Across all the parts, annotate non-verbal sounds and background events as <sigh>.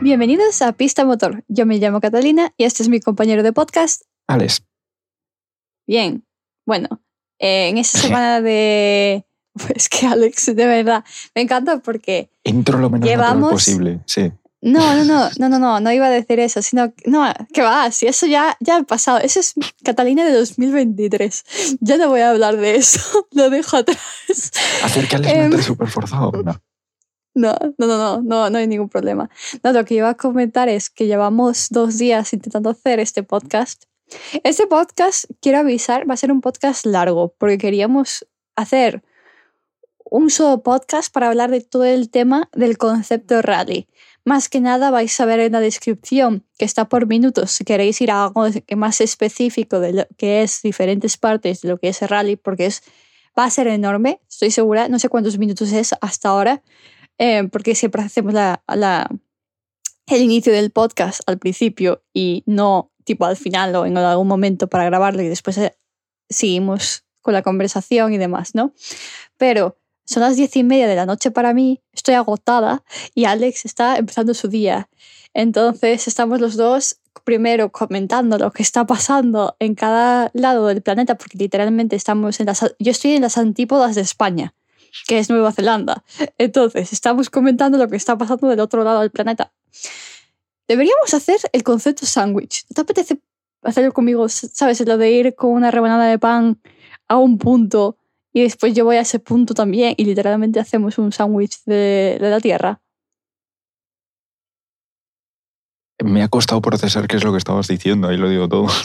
Bienvenidos a Pista Motor. Yo me llamo Catalina y este es mi compañero de podcast, Alex. Bien, bueno, eh, en esta <laughs> semana de... <laughs> Pues que Alex, de verdad, me encanta porque... Intro lo menos Llevamos- posible, sí. No, no, no, <laughs> no, no, no, no iba a decir eso, sino... No, que va, si eso ya, ya ha pasado. Eso es Catalina de 2023. Ya no voy a hablar de eso, lo dejo atrás. Hacer que Alex Em. me entre súper forzado. No. No, no, no, no, no, hay ningún problema. No, lo que iba a comentar es que llevamos dos días intentando hacer este podcast. Este podcast, quiero avisar, va a ser un podcast largo, porque queríamos hacer un solo podcast para hablar de todo el tema del concepto rally. Más que nada vais a ver en la descripción que está por minutos si queréis ir a algo más específico de lo que es diferentes partes de lo que es el rally, porque es, va a ser enorme, estoy segura, no sé cuántos minutos es hasta ahora, eh, porque siempre hacemos la, la- el inicio del podcast al principio y no tipo al final o en algún momento para grabarlo y después eh, seguimos con la conversación y demás, ¿no? Pero son las diez y media de la noche para mí, estoy agotada y Alex está empezando su día. Entonces estamos los dos primero comentando lo que está pasando en cada lado del planeta, porque literalmente estamos en las... Yo estoy en las antípodas de España, que es Nueva Zelanda. Entonces, estamos comentando lo que está pasando del otro lado del planeta. Deberíamos hacer el concepto sándwich. ¿No te apetece hacerlo conmigo? ¿Sabes? Lo de ir con una rebanada de pan a un punto y después yo voy a ese punto también y literalmente hacemos un sándwich de, de la Tierra. Me ha costado procesar qué es lo que estabas diciendo, ahí lo digo todo. <laughs>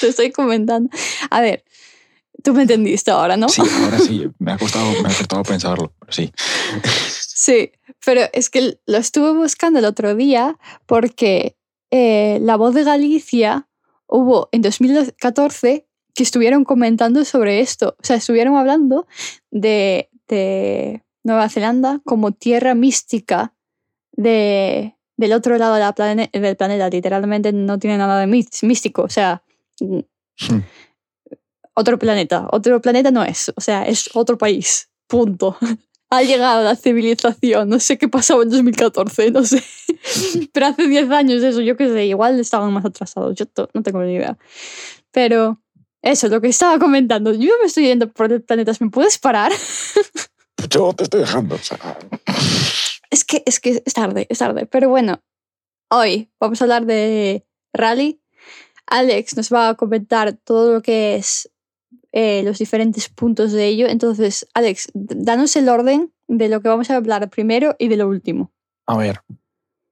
Te estoy comentando. A ver, tú me entendiste ahora, ¿no? Sí, ahora sí, me ha costado, me ha costado pensarlo, pero sí. Sí, pero es que lo estuve buscando el otro día porque eh, La Voz de Galicia hubo en 2014 que estuvieron comentando sobre esto. O sea, estuvieron hablando de, de Nueva Zelanda como tierra mística de, del otro lado de la plane- del planeta. Literalmente no tiene nada de mí- místico. O sea, mm, Hmm. Otro planeta. Otro planeta no es. O sea, es otro país. Punto. <laughs> Ha llegado la civilización. No sé qué pasaba en 2014, no sé. <laughs> Pero hace 10 años eso, yo qué sé, igual estaban más atrasados. Yo no tengo ni idea. Pero eso, lo que estaba comentando. Yo me estoy yendo por el planeta. ¿Me puedes parar? <laughs> Yo te estoy dejando. o sea, Es que, es que es tarde, es tarde. Pero bueno, hoy vamos a hablar de rally. Alex nos va a comentar todo lo que es eh, los diferentes puntos de ello. Entonces, Alex, danos el orden de lo que vamos a hablar primero y de lo último. A ver,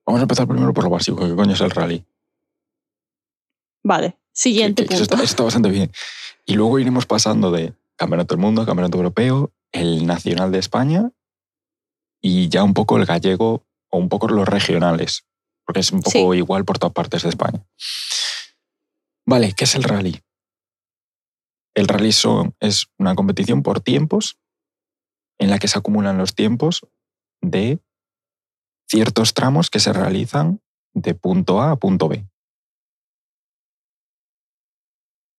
vamos a empezar primero por lo básico, que coño es el rally. Vale, siguiente que- que eso punto. está, eso está bastante bien. Y luego iremos pasando de Campeonato del Mundo, Campeonato Europeo, el Nacional de España y ya un poco el gallego o un poco los regionales, porque es un poco igual por todas partes de España. Vale, ¿qué es el rally? El rally son- es una competición por tiempos en la que se acumulan los tiempos de ciertos tramos que se realizan de punto A a punto B.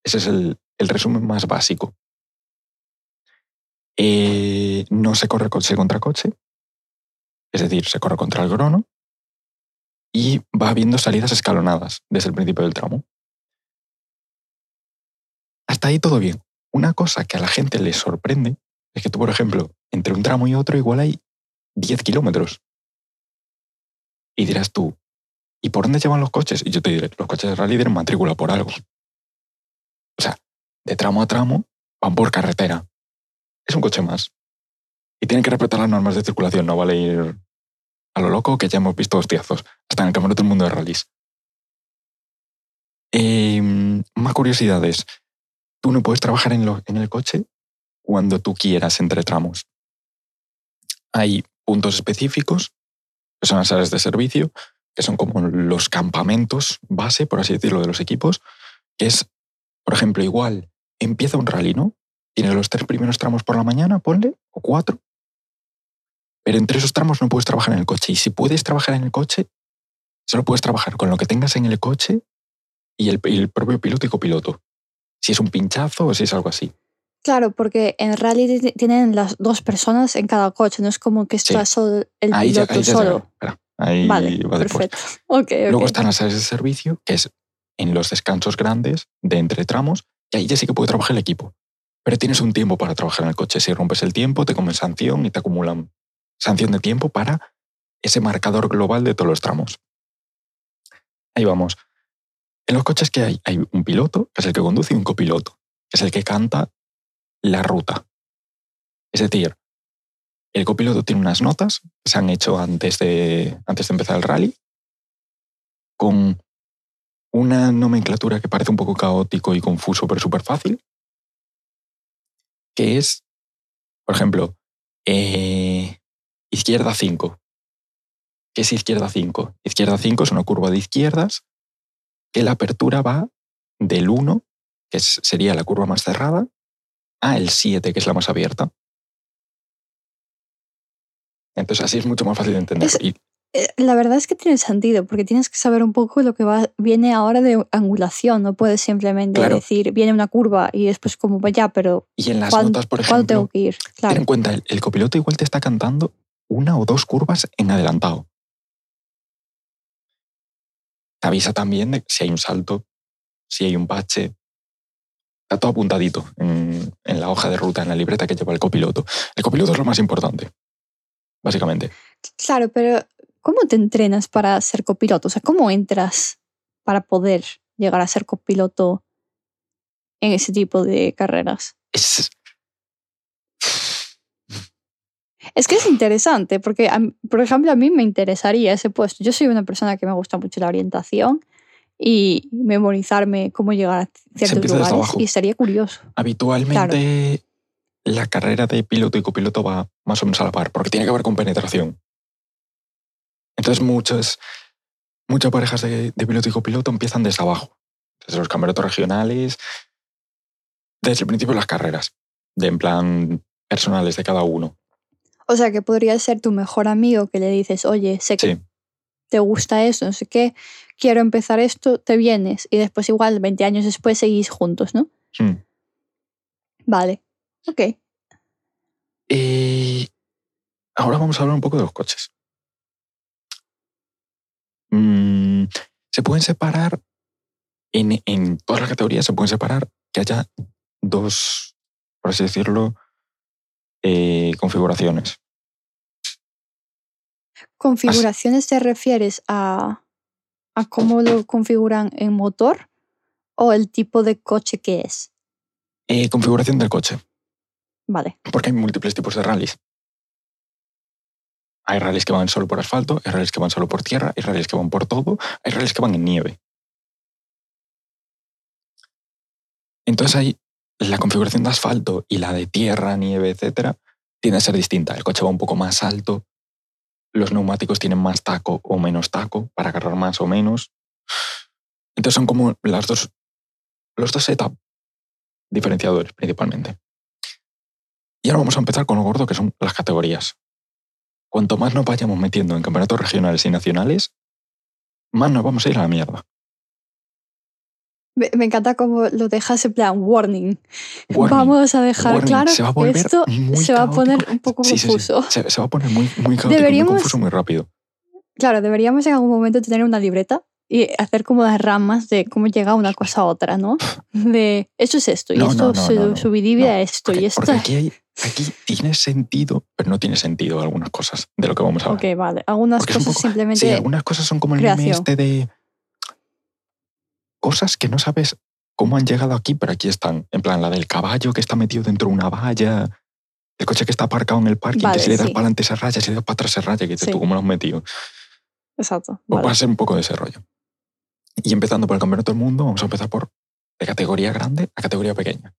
Ese es el, resumen más básico. Eh, no se corre coche contra coche, es decir, se corre contra el crono y va habiendo salidas escalonadas desde el principio del tramo. Hasta ahí todo bien. Una cosa que a la gente le sorprende es que tú, por ejemplo, entre un tramo y otro igual hay 10 kilómetros. Y dirás tú, ¿y por dónde llevan los coches? Y yo te diré, los coches de rally tienen matrícula por algo. O sea, de tramo a tramo van por carretera. Es un coche más. Y tienen que respetar las normas de circulación, no vale ir a lo loco que ya hemos visto hostiazos, hasta en el campeonato del mundo de rallies. Em, más curiosidades. Tú no puedes trabajar en, el coche cuando tú quieras entre tramos. Hay puntos específicos, que son las áreas de servicio, que son como los campamentos base, por así decirlo, de los equipos, que es, por ejemplo, igual, empieza un rally, ¿no? Tienes los tres primeros tramos por la mañana, ponle, o cuatro, pero entre esos tramos no puedes trabajar en el coche. Y si puedes trabajar en el coche, solo puedes trabajar con lo que tengas en el coche y el, y el propio piloto y copiloto. Si es un pinchazo o si es algo así. Claro, porque en rally ti- tienen las dos personas en cada coche, no es como que está Sí. solo el Ahí ya, piloto ahí ya solo. llegaré. Espera, Ahí Vale, va perfecto. Ok, Luego están las áreas de servicio, que es en los descansos grandes de entre tramos, y ahí ya sí que puede trabajar el equipo. Pero tienes un tiempo para trabajar en el coche. Si rompes el tiempo, te comen sanción y te acumulan sanción de tiempo para ese marcador global de todos los tramos. Ahí vamos. En los coches que hay, hay un piloto, que es el que conduce, y un copiloto, que es el que canta la ruta. Es decir, el copiloto tiene unas notas que se han hecho antes de, antes de empezar el rally, con una nomenclatura que parece un poco caótico y confuso, pero súper fácil, que es, por ejemplo, eh, izquierda 5. ¿Qué es izquierda 5? Izquierda 5 es una curva de izquierdas que la apertura va del 1, que sería la curva más cerrada, a el 7, que es la más abierta. Entonces así es mucho más fácil de entender. Es- Y Eh, La verdad es que tiene sentido, porque tienes que saber un poco lo que va, viene ahora de angulación. No puedes simplemente Claro. decir, viene una curva y después como vaya, pero y en las ¿cuán- notas, por ¿cuándo ejemplo, tengo que ir? ten Claro. en cuenta, el, el copiloto igual te está cantando una o dos curvas en adelantado. Te avisa también de si hay un salto, si hay un bache. Está todo apuntadito en, en la hoja de ruta, en la libreta que lleva el copiloto. El copiloto es lo más importante, básicamente. Claro, pero ¿cómo te entrenas para ser copiloto? O sea, ¿cómo entras para poder llegar a ser copiloto en ese tipo de carreras? Es, Es que es interesante, porque, a por ejemplo, a mí me interesaría ese puesto. Yo soy una persona que me gusta mucho la orientación y memorizarme cómo llegar a ciertos lugares y estaría curioso. habitualmente la carrera de piloto y copiloto va más o menos a la par, porque tiene que ver con penetración. Entonces muchas, muchas parejas de, de piloto y copiloto empiezan desde abajo, desde los campeonatos regionales, desde el principio de las carreras, de en plan personales de cada uno. O sea, que podría ser tu mejor amigo que le dices, oye, sé que Sí, te gusta esto, no sé qué, quiero empezar esto, te vienes y después igual 20 años después seguís juntos, ¿no? Hmm. Vale, ok. Y ahora vamos a hablar un poco de los coches. Mm, se pueden separar, en, en todas las categorías se pueden separar que haya dos, por así decirlo, eh, configuraciones. ¿Configuraciones te refieres a, a cómo lo configuran en motor o el tipo de coche que es? Eh, configuración del coche, Vale, porque hay múltiples tipos de rallies. Hay rallies que van solo por asfalto, hay rallies que van solo por tierra, hay rallies que van por todo, hay rallies que van en nieve. Entonces hay la configuración de asfalto y la de tierra, nieve, etcétera, tiende a ser distinta. El coche va un poco más alto, los neumáticos tienen más taco o menos taco para agarrar más o menos. Entonces son como las dos, los dos setup diferenciadores principalmente. Y ahora vamos a empezar con lo gordo que son las categorías. Cuanto más nos vayamos metiendo en campeonatos regionales y nacionales, más nos vamos a ir a la mierda. Me, me encanta cómo lo dejas en plan warning. Warning, Vamos a dejar warning, claro se va a que esto se va a poner un poco Sí, sí, sí. confuso. Se, se va a poner muy, muy caótico, Deberíamos- muy confuso muy rápido. Claro, deberíamos en algún momento tener una libreta y hacer como las ramas de cómo llega una cosa a otra, ¿no? <laughs> De esto es esto, y No, esto no, no, se subdivide a esto, Porque, y esto. porque aquí, hay- aquí tiene sentido, pero no tiene sentido algunas cosas de lo que vamos a hablar. Ok, vale. Algunas Porque cosas poco- simplemente. Sí, algunas cosas son como el meme creación. este de cosas que no sabes cómo han llegado aquí, pero aquí están. En plan, la del caballo que está metido dentro de una valla, el coche que está aparcado en el parking, Vale, que si le das sí. para adelante se raya, si le das para atrás se raya, que dices Sí. tú cómo lo has metido. Exacto. Pues vale. va a ser un poco de ese rollo. Y empezando por el campeonato del mundo, vamos a empezar por de categoría grande a categoría pequeña.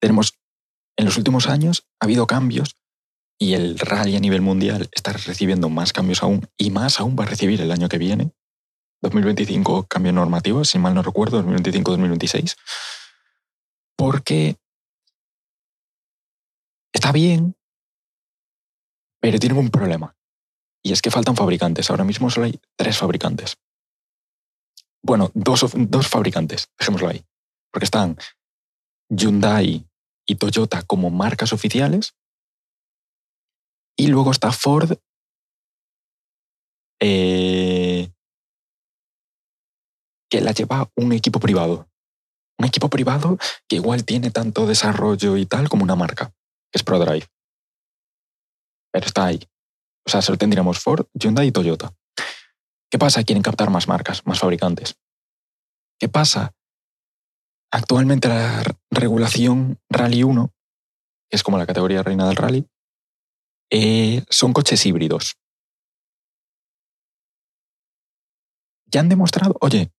Tenemos, en los últimos años, ha habido cambios y el rally a nivel mundial está recibiendo más cambios aún y más aún va a recibir el año que viene. 2025 cambio normativo, si mal no recuerdo, 2025-2026. Porque está bien, pero tiene un problema. Y es que faltan fabricantes. Ahora mismo solo hay tres fabricantes. Bueno, dos, dos fabricantes, dejémoslo ahí. Porque están Hyundai y Toyota como marcas oficiales. Y luego está Ford eh, que la lleva un equipo privado. Un equipo privado que igual tiene tanto desarrollo y tal como una marca, que es ProDrive. Pero está ahí. O sea, solo tendríamos Ford, Hyundai y Toyota. ¿Qué pasa? Quieren captar más marcas, más fabricantes. ¿Qué pasa? Actualmente la regulación Rally 1, que es como la categoría reina del rally, eh, son coches híbridos. Ya han demostrado, oye,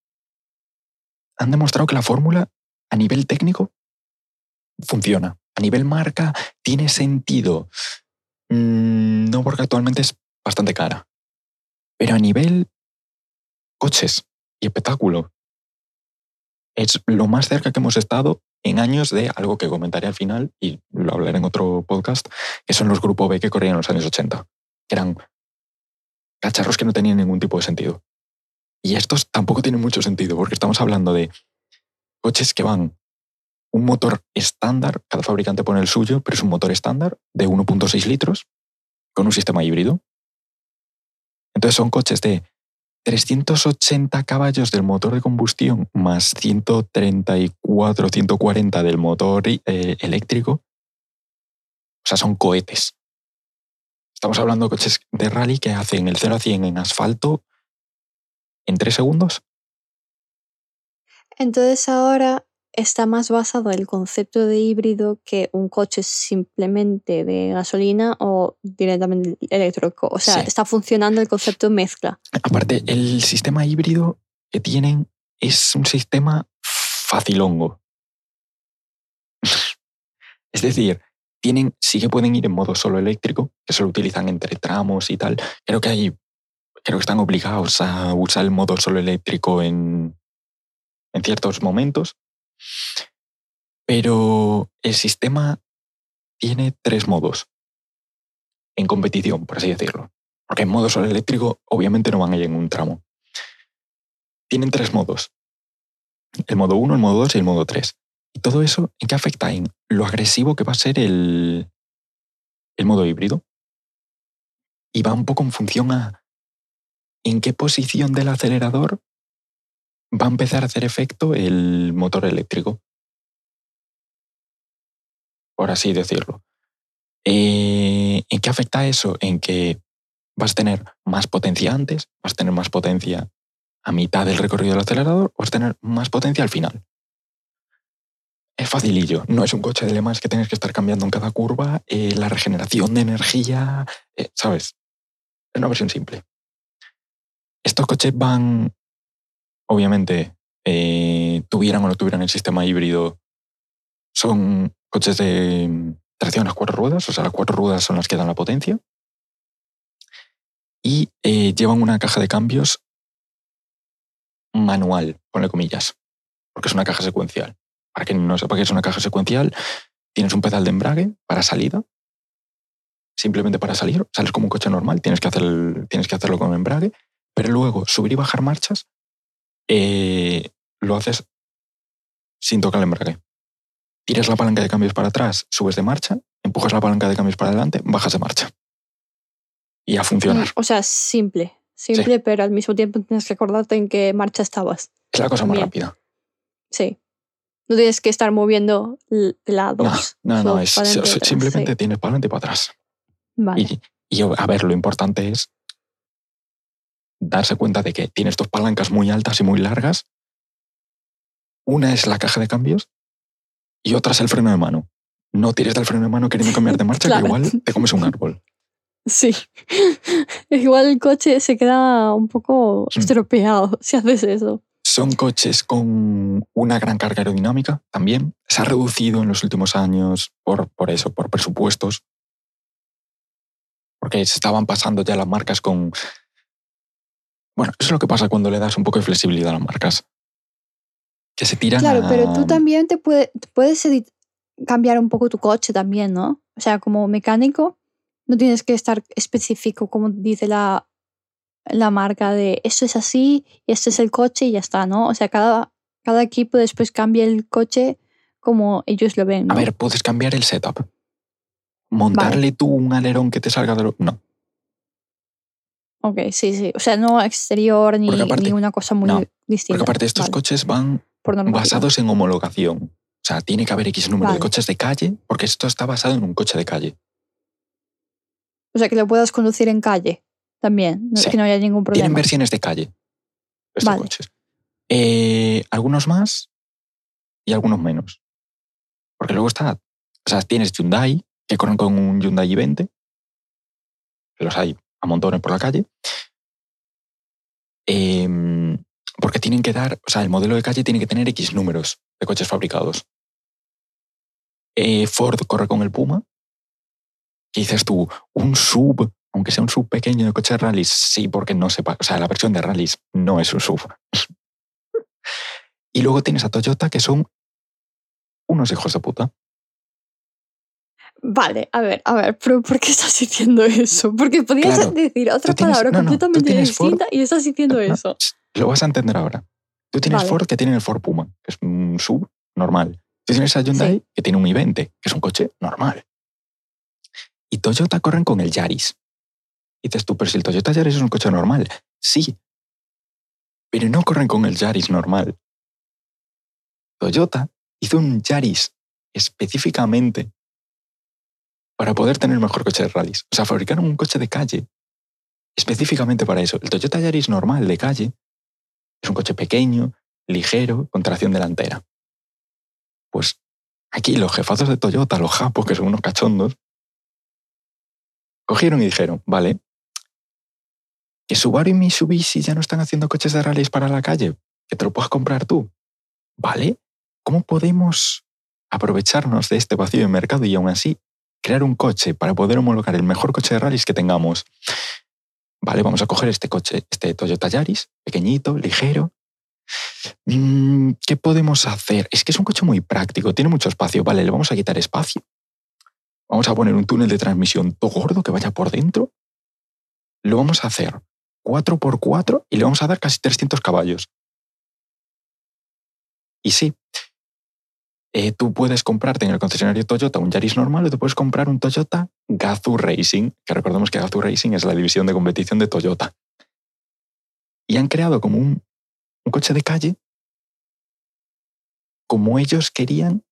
han demostrado que la fórmula a nivel técnico funciona. A nivel marca tiene sentido. Mm, no porque actualmente es bastante cara. Pero a nivel coches y espectáculo, es lo más cerca que hemos estado en años de algo que comentaré al final y lo hablaré en otro podcast, que son los grupos B que corrían en los años 80, que eran cacharros que no tenían ningún tipo de sentido. Y estos tampoco tienen mucho sentido, porque estamos hablando de coches que van un motor estándar, cada fabricante pone el suyo, pero es un motor estándar de 1.6 litros con un sistema híbrido. Entonces son coches de 380 caballos del motor de combustión más 134, 140 del motor eh, eléctrico. O sea, son cohetes. Estamos hablando de coches de rally que hacen el 0 a 100 en asfalto en 3 segundos. Entonces ahora está más basado el concepto de híbrido que un coche simplemente de gasolina o directamente eléctrico. O sea, está funcionando el concepto mezcla. Aparte, el sistema híbrido que tienen es un sistema facilongo. <laughs> es decir, tienen, sí que pueden ir en modo solo eléctrico, que solo utilizan entre tramos y tal. Creo que hay, creo que están obligados a usar el modo solo eléctrico en, en ciertos momentos pero el sistema tiene tres modos en competición, por así decirlo. Porque en modo solo eléctrico obviamente no van a ir en un tramo. Tienen tres modos. El modo 1, el modo 2 y el modo 3. ¿Y todo eso en qué afecta? En lo agresivo que va a ser el, el modo híbrido. Y va un poco en función a en qué posición del acelerador va a empezar a hacer efecto el motor eléctrico. Por así decirlo. Eh, ¿En qué afecta eso? En que vas a tener más potencia antes, vas a tener más potencia a mitad del recorrido del acelerador, vas a tener más potencia al final. Es facilillo, no es un coche de Le Mans que tienes que estar cambiando en cada curva, eh, la regeneración de energía, eh, ¿sabes? Es una versión simple. Estos coches van obviamente, eh, tuvieran o no tuvieran el sistema híbrido, son coches de tracción a las cuatro ruedas, o sea, las cuatro ruedas son las que dan la potencia. Y eh, llevan una caja de cambios manual, ponle comillas, porque es una caja secuencial. Para quien no sepa que es una caja secuencial, tienes un pedal de embrague para salida, simplemente para salir, sales como un coche normal, tienes que, hacer tienes que hacerlo con embrague, pero luego subir y bajar marchas eh, lo haces sin tocar el embrague. Tiras la palanca de cambios para atrás, subes de marcha, empujas la palanca de cambios para adelante, bajas de marcha. Y a funcionar. Mm, o sea, simple. Simple, pero al mismo tiempo tienes que acordarte en qué marcha estabas. Es la cosa más rápida. Sí. No tienes que estar moviendo lados. No, no, no es, simplemente tienes para adelante y para atrás. Vale. y, a ver, lo importante es darse cuenta de que tienes dos palancas muy altas y muy largas. Una es la caja de cambios y otra es el freno de mano. No tires del freno de mano queriendo cambiar de marcha, que <laughs> igual te comes un árbol. Sí. <laughs> igual el coche se queda un poco mm. estropeado si haces eso. Son coches con una gran carga aerodinámica también. Se ha reducido en los últimos años por, por eso, por presupuestos. Porque se estaban pasando ya las marcas con bueno, eso es lo que pasa cuando le das un poco de flexibilidad a las marcas. Que se tiran. Claro, pero tú también te puedes cambiar un poco tu coche también, ¿no? O sea, como mecánico, no tienes que estar específico como dice la, la marca de esto es así y este es el coche y ya está, ¿no? O sea, cada, cada equipo después cambia el coche como ellos lo ven. A ver, puedes cambiar el setup. Montarle tú un alerón que te salga de lo... No. Ok, sí, sí. O sea, no exterior ni, Porque aparte- ni una cosa muy no, distinta. Porque aparte estos Vale, coches van por basados en homologación. O sea, tiene que haber X número de coches de calle, porque esto está basado en un coche de calle. O sea, que lo puedas conducir en calle también. No, Sí. Que no haya ningún problema. Tienen versiones de calle, estos Vale. coches. Eh, algunos más y algunos menos. Porque luego está, o sea, tienes Hyundai, que corren con un Hyundai i20, que los hay a montones por la calle. Em, porque tienen que dar, o sea, el modelo de calle tiene que tener X números de coches fabricados. Eh, Ford corre con el Puma. ¿Qué dices tú? Un sub, aunque sea un sub pequeño de coche de rallies, sí, porque no sepa, o sea, la versión de rallies no es un sub. <laughs> y luego tienes a Toyota, que son unos hijos de puta. Vale, a ver, a ver, pero ¿por qué estás diciendo eso? Porque podrías Claro, decir otra tienes- palabra no, no, tú completamente Ford- distinta y estás diciendo No, eso. Lo vas a entender ahora. Tú tienes Vale. Ford que tiene el Ford Puma, que es un sub normal. Tú tienes a Hyundai Sí. que tiene un i20, que es un coche normal. Y Toyota corren con el Yaris. Y dices tú, pero si el Toyota Yaris es un coche normal. Sí. Pero no corren con el Yaris normal. Toyota hizo un Yaris específicamente para poder tener mejor coche de rallies. O sea, fabricaron un coche de calle específicamente para eso. El Toyota Yaris normal de calle es un coche pequeño, ligero, con tracción delantera. Pues aquí los jefazos de Toyota, los japos, que son unos cachondos, cogieron y dijeron, vale, que Subaru y Mitsubishi ya no están haciendo coches de rallies para la calle, que te lo puedas comprar tú. Vale, ¿cómo podemos aprovecharnos de este vacío de mercado y aún así crear un coche para poder homologar el mejor coche de rallies que tengamos? Vale, vamos a coger este coche, este Toyota Yaris, pequeñito, ligero. Mm, ¿Qué podemos hacer? Es que es un coche muy práctico, tiene mucho espacio. Vale, le vamos a quitar espacio. Vamos a poner un túnel de transmisión todo gordo que vaya por dentro. Lo vamos a hacer 4x4 y le vamos a dar casi 300 caballos. Y sí, eh, tú puedes comprarte en el concesionario Toyota un Yaris normal o te puedes comprar un Toyota Gazoo Racing, que recordemos que Gazoo Racing es la división de competición de Toyota. Y han creado como un, coche de calle como ellos querían,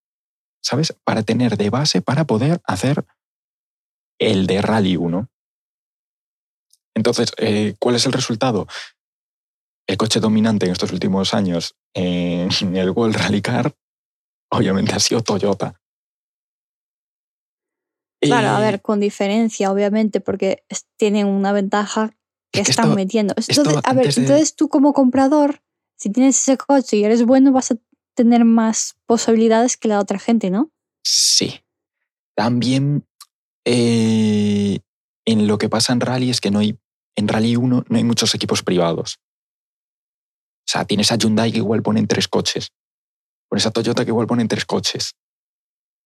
¿sabes? Para tener de base, para poder hacer el de Rally 1. Entonces, eh, ¿cuál es el resultado? El coche dominante en estos últimos años en el World Rally Car, obviamente ha sido Toyota. Claro, a ver, con diferencia, obviamente, porque tienen una ventaja que Es que están esto- metiendo. Entonces, a ver, de- entonces tú como comprador, si tienes ese coche y eres bueno, vas a tener más posibilidades que la otra gente, ¿no? Sí. También eh, en lo que pasa en Rally es que no hay, en Rally 1 no hay muchos equipos privados. O sea, tienes a Hyundai que igual ponen tres coches. Pones a Toyota que igual ponen tres coches.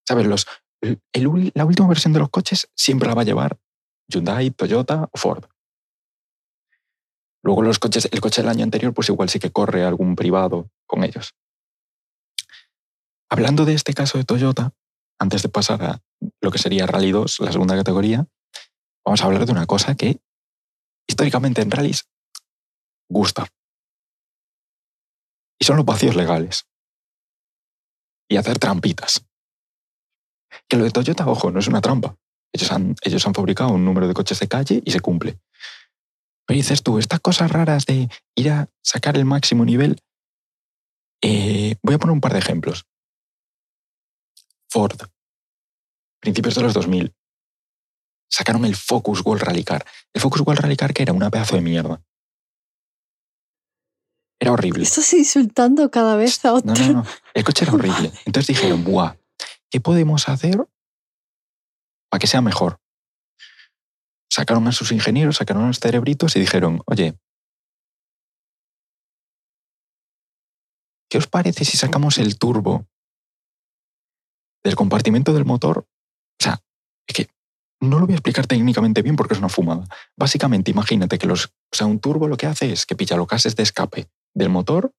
¿Sabes? Los, la última versión de los coches siempre la va a llevar Hyundai, Toyota o Ford. Luego los coches, el coche del año anterior, pues igual sí que corre algún privado con ellos. Hablando de este caso de Toyota, antes de pasar a lo que sería Rally 2, la segunda categoría, vamos a hablar de una cosa que históricamente en rallies gusta. Y son los vacíos legales. Y hacer trampitas. Que lo de Toyota, ojo, no es una trampa. Ellos han, ellos han fabricado un número de coches de calle y se cumple. Pero dices tú, estas cosas raras de ir a sacar el máximo nivel, eh, voy a poner un par de ejemplos. Ford, principios de los 2000, sacaron el Focus World Rally Car. El Focus World Rally Car que era una pedazo de mierda. Era horrible. Estás insultando cada vez a otro. No, no, no. El coche era horrible. <laughs> Entonces dijeron, ¡buah! ¿Qué podemos hacer para que sea mejor? Sacaron a sus ingenieros, sacaron a los cerebritos y dijeron, oye, ¿qué os parece si sacamos el turbo del compartimento del motor? O sea, es que no lo voy a explicar técnicamente bien porque es una fumada. Básicamente, imagínate que los, o sea, un turbo lo que hace es que pilla los gases de escape del motor,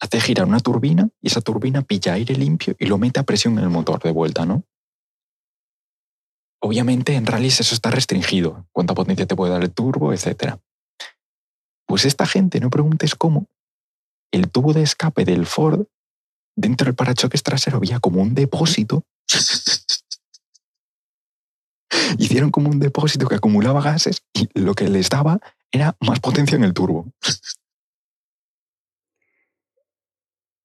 hace girar una turbina y esa turbina pilla aire limpio y lo mete a presión en el motor de vuelta, ¿no? obviamente en rallies eso está restringido. Cuánta potencia te puede dar el turbo, etc. Pues esta gente, no preguntes cómo, el tubo de escape del Ford, dentro del parachoques trasero había como un depósito. <laughs> Hicieron como un depósito que acumulaba gases y lo que les daba era más potencia en el turbo.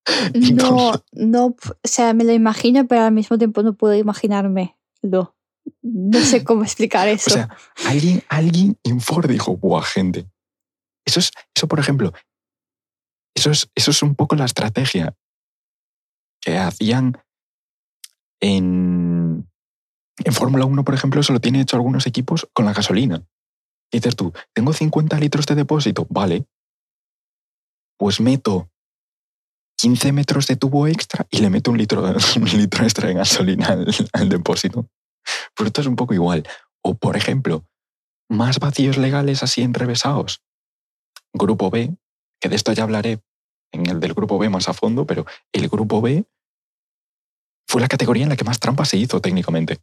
<laughs> No, no, o sea, me lo imagino, pero al mismo tiempo no puedo imaginarme. No, no sé cómo explicar <laughs> eso. O sea, alguien, alguien en Ford dijo, buah, gente. Eso es, eso, por ejemplo, eso es, eso es un poco la estrategia que hacían en, en Fórmula 1, por ejemplo, eso lo tienen hecho algunos equipos con la gasolina. dices tú, tengo 50 litros de depósito, vale. Pues meto 15 metros de tubo extra y le meto un litro, <laughs> un litro extra de gasolina al, depósito. Pues esto es un poco igual. O, por ejemplo, más vacíos legales así enrevesados. Grupo B, que de esto ya hablaré en el del grupo B más a fondo, pero el grupo B fue la categoría en la que más trampas se hizo técnicamente.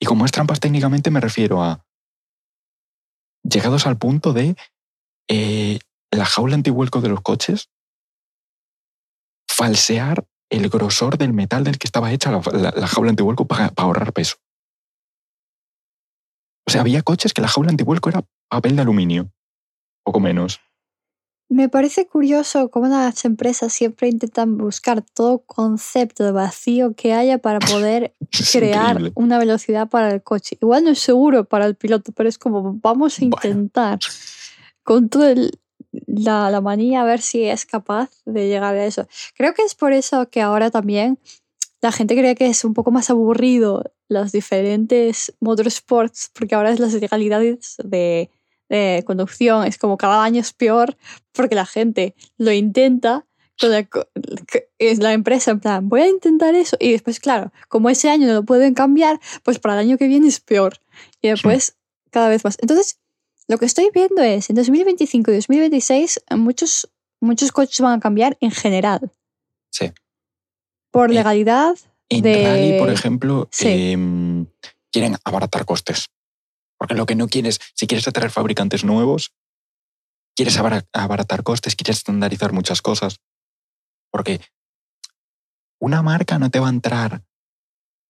Y con más trampas técnicamente me refiero a llegados al punto de eh, la jaula antivuelco de los coches, falsear el grosor del metal del que estaba hecha la, jaula antivuelco para, ahorrar peso. O sea, había coches que la jaula antivuelco era papel de aluminio, poco menos. Me parece curioso cómo las empresas siempre intentan buscar todo concepto de vacío que haya para <laughs> poder crear una velocidad para el coche. Igual no es seguro para el piloto, pero es como vamos a intentar con todo el, la, la manía a ver si es capaz de llegar a eso. Creo que es por eso que ahora también la gente cree que es un poco más aburrido los diferentes motorsports, porque ahora es las legalidades de, de conducción, es como cada año es peor, porque la gente lo intenta, es la empresa en plan, voy a intentar eso, y después, claro, como ese año no lo pueden cambiar, pues para el año que viene es peor, y después cada vez más. Entonces, lo que estoy viendo es, en 2025 y 2026, muchos, muchos coches van a cambiar en general. Sí. Por eh, legalidad. En de... rally, por ejemplo, em, quieren abaratar costes. Porque lo que no quieres, si quieres atraer fabricantes nuevos, quieres abaratar costes, quieres estandarizar muchas cosas. Porque una marca no te va a entrar,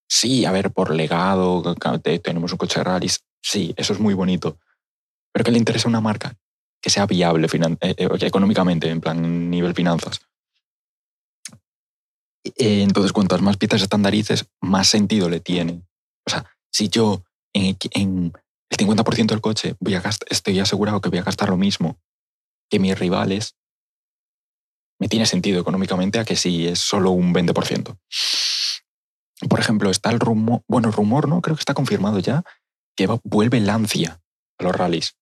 sí, a ver, por legado, tenemos un coche de rallies, sí, eso es muy bonito pero que le interesa una marca que sea viable eh, eh, económicamente, en plan nivel finanzas. Eh, entonces, cuantas más piezas estandarices, más sentido le tiene. O sea, si yo en, el 50% del coche voy a estoy asegurado que voy a gastar lo mismo que mis rivales, me tiene sentido económicamente a que si es solo un 20%. Por ejemplo, está el rumor, bueno, rumor, ¿no? Creo que está confirmado ya, que vuelve Lancia a los rallies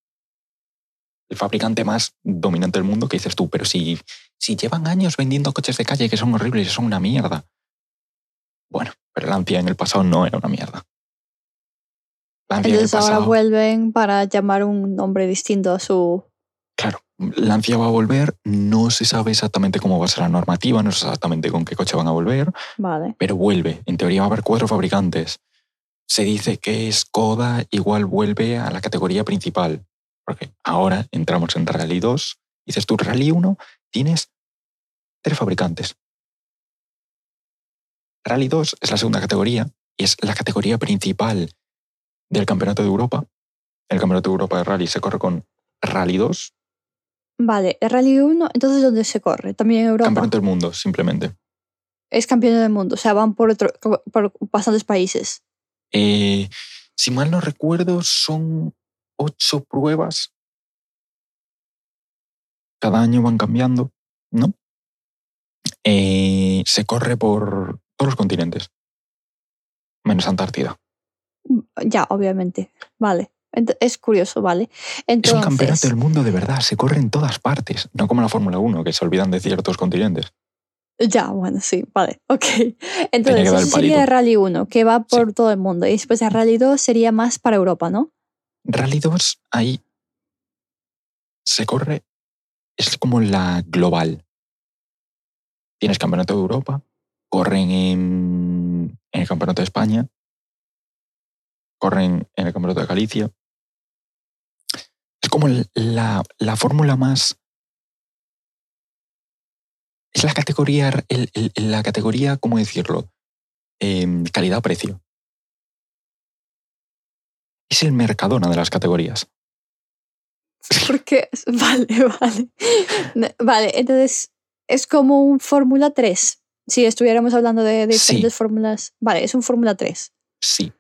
el fabricante más dominante del mundo, que dices tú, pero si, si llevan años vendiendo coches de calle que son horribles y son una mierda. Bueno, pero Lancia en el pasado no era una mierda. Lancia Entonces ahora vuelven para llamar un nombre distinto a su... Claro, Lancia va a volver, no se sabe exactamente cómo va a ser la normativa, no sé exactamente con qué coche van a volver, vale. pero vuelve. En teoría va a haber cuatro fabricantes. Se dice que Skoda igual vuelve a la categoría principal, porque ahora entramos en Rally 2, dices tú, Rally 1, tienes tres fabricantes. Rally 2 es la segunda categoría y es la categoría principal del Campeonato de Europa. El Campeonato de Europa de Rally se corre con Rally 2. Vale, Rally 1, entonces ¿dónde se corre? También en Europa. Campeonato del mundo, simplemente. Es campeón del mundo, o sea, van por, otro, por bastantes países. Eh, si mal no recuerdo, son ocho pruebas. Cada año van cambiando, ¿no? Eh, se corre por todos los continentes, menos Antártida. Mm, ya, obviamente. Vale. Es curioso, ¿vale? Es un campeonato del mundo de verdad, se corre en todas partes, no como la Fórmula 1, que se olvidan de ciertos continentes. Ya, bueno, sí, vale, <laughs> ok. Entonces, eso sería Rally 1, que va por todo el mundo. Y después de Rally 2 sería más para Europa, ¿no? Rally 2 ahí se corre, es como la global. Tienes Campeonato de Europa, corren en, el Campeonato de España, corren en el Campeonato de Galicia. Es como la, la fórmula más... Es la categoría, el- la categoría, ¿cómo decirlo? Em, Calidad-precio. Es el Mercadona de las categorías. <laughs> Porque, vale, vale. Vale, entonces es como un Fórmula 3. Si estuviéramos hablando de, de Sí. diferentes fórmulas. Vale, es un Fórmula 3. Sí.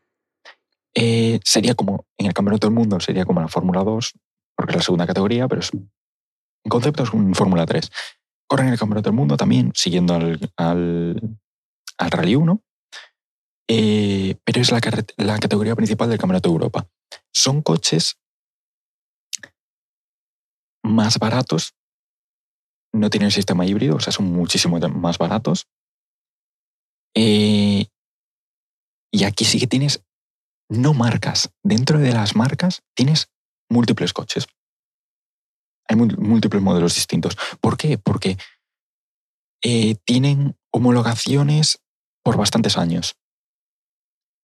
Eh, sería como, en el Campeonato del Mundo sería como la Fórmula 2, porque es la segunda categoría, pero es, en concepto es un Fórmula 3. Corren en el Campeonato del Mundo también, siguiendo al, al, al Rally 1, eh, pero es la, categoría principal del Campeonato de Europa. Son coches más baratos, no tienen sistema híbrido, o sea, son muchísimo más baratos. Eh, y aquí sí que tienes no marcas. Dentro de las marcas tienes múltiples coches. Hay múltiples modelos distintos. ¿Por qué? Porque eh, tienen homologaciones por bastantes años.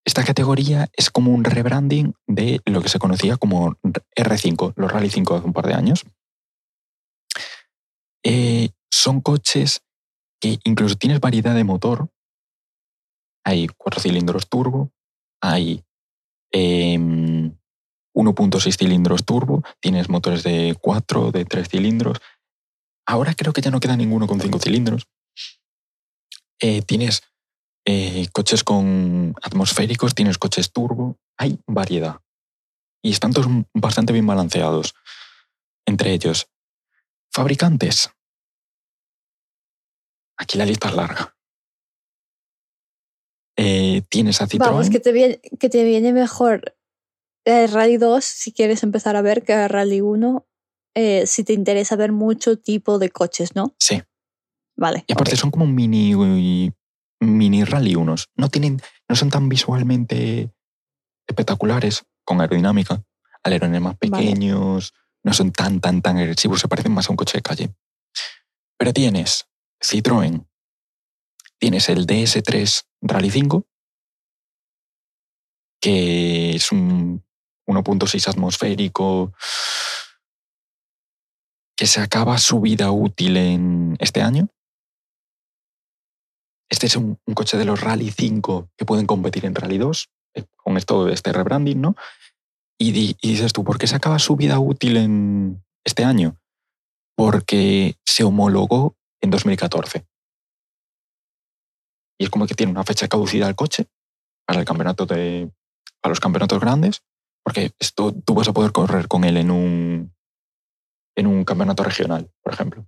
Esta categoría es como un rebranding de lo que se conocía como R5, los Rally 5 de hace un par de años. Eh, son coches que incluso tienes variedad de motor. Hay cuatro cilindros turbo, hay em, 1.6 cilindros turbo, tienes motores de 4, de 3 cilindros. Ahora creo que ya no queda ninguno con 5 cilindros. Eh, tienes eh, coches con atmosféricos, tienes coches turbo, hay variedad. Y están todos bastante bien balanceados. Entre ellos, fabricantes. Aquí la lista es larga. Eh, tienes a Citroën. Vamos, que te viene, que te viene mejor el Rally 2 si quieres empezar a ver que el Rally 1 eh, si te interesa ver mucho tipo de coches, ¿no? Sí. Vale. Y aparte son como mini, mini rally unos. No, tienen, no son tan visualmente espectaculares con aerodinámica. Alerones más Vale. pequeños, no son tan, tan, tan agresivos, se parecen más a un coche de calle. Pero tienes Citroën, tienes el DS3 Rally 5, que es un 1.6 atmosférico, que se acaba su vida útil en este año. Este es un, coche de los Rally 5 que pueden competir en Rally 2, eh, con esto de este rebranding, ¿no? Y, di- y dices tú, ¿por qué se acaba su vida útil en este año? Porque se homologó en 2014. Y es como que tiene una fecha de caducidad el coche para el campeonato de. los campeonatos grandes. Porque esto tú vas a poder correr con él en un. en un campeonato regional, por ejemplo.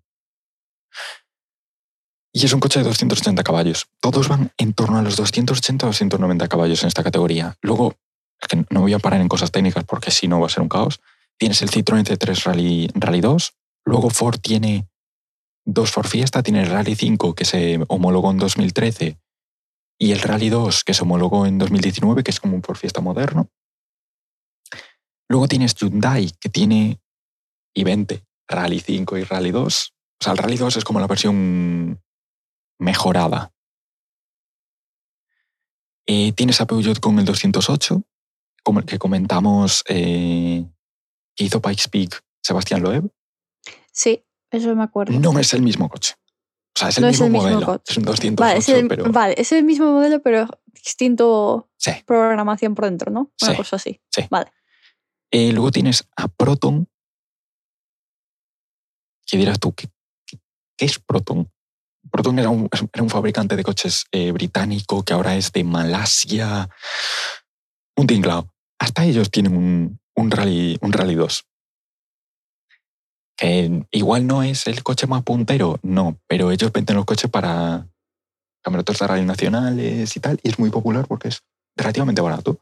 Y es un coche de 280 caballos. Todos van en torno a los 280-290 caballos en esta categoría. Luego, es que no voy a parar en cosas técnicas porque si no va a ser un caos. Tienes el Citroën C3 Rally, Rally 2. Luego Ford tiene dos Ford Fiesta. Tiene el Rally 5 que se homologó en 2013 y el Rally 2 que se homologó en 2019, que es como un Ford Fiesta moderno. Luego tienes Hyundai que tiene i20, Rally 5 y Rally 2. O sea, el Rally 2 es como la versión mejorada. Eh, tienes a Peugeot con el 208, como el que comentamos eh, que hizo Pikes Peak Sebastián Loeb. Sí, eso me acuerdo. No es el mismo coche. O sea, es el, No es mismo, el mismo modelo. coche. Es un 208, Vale es, el, pero... vale, es el mismo modelo, pero distinto Sí. programación por dentro, ¿no? Una Sí. cosa así. Eh, luego tienes a Proton. Que dirás tú, ¿qué, qué- qué es Proton? Proton era un, era un fabricante de coches eh, británico que ahora es de Malasia. Un tinglao. Hasta ellos tienen un, un, rally, un Rally 2. Que igual no es el coche más puntero, no, pero ellos venden los coches para campeonatos de rally nacionales y tal, y es muy popular porque es relativamente barato.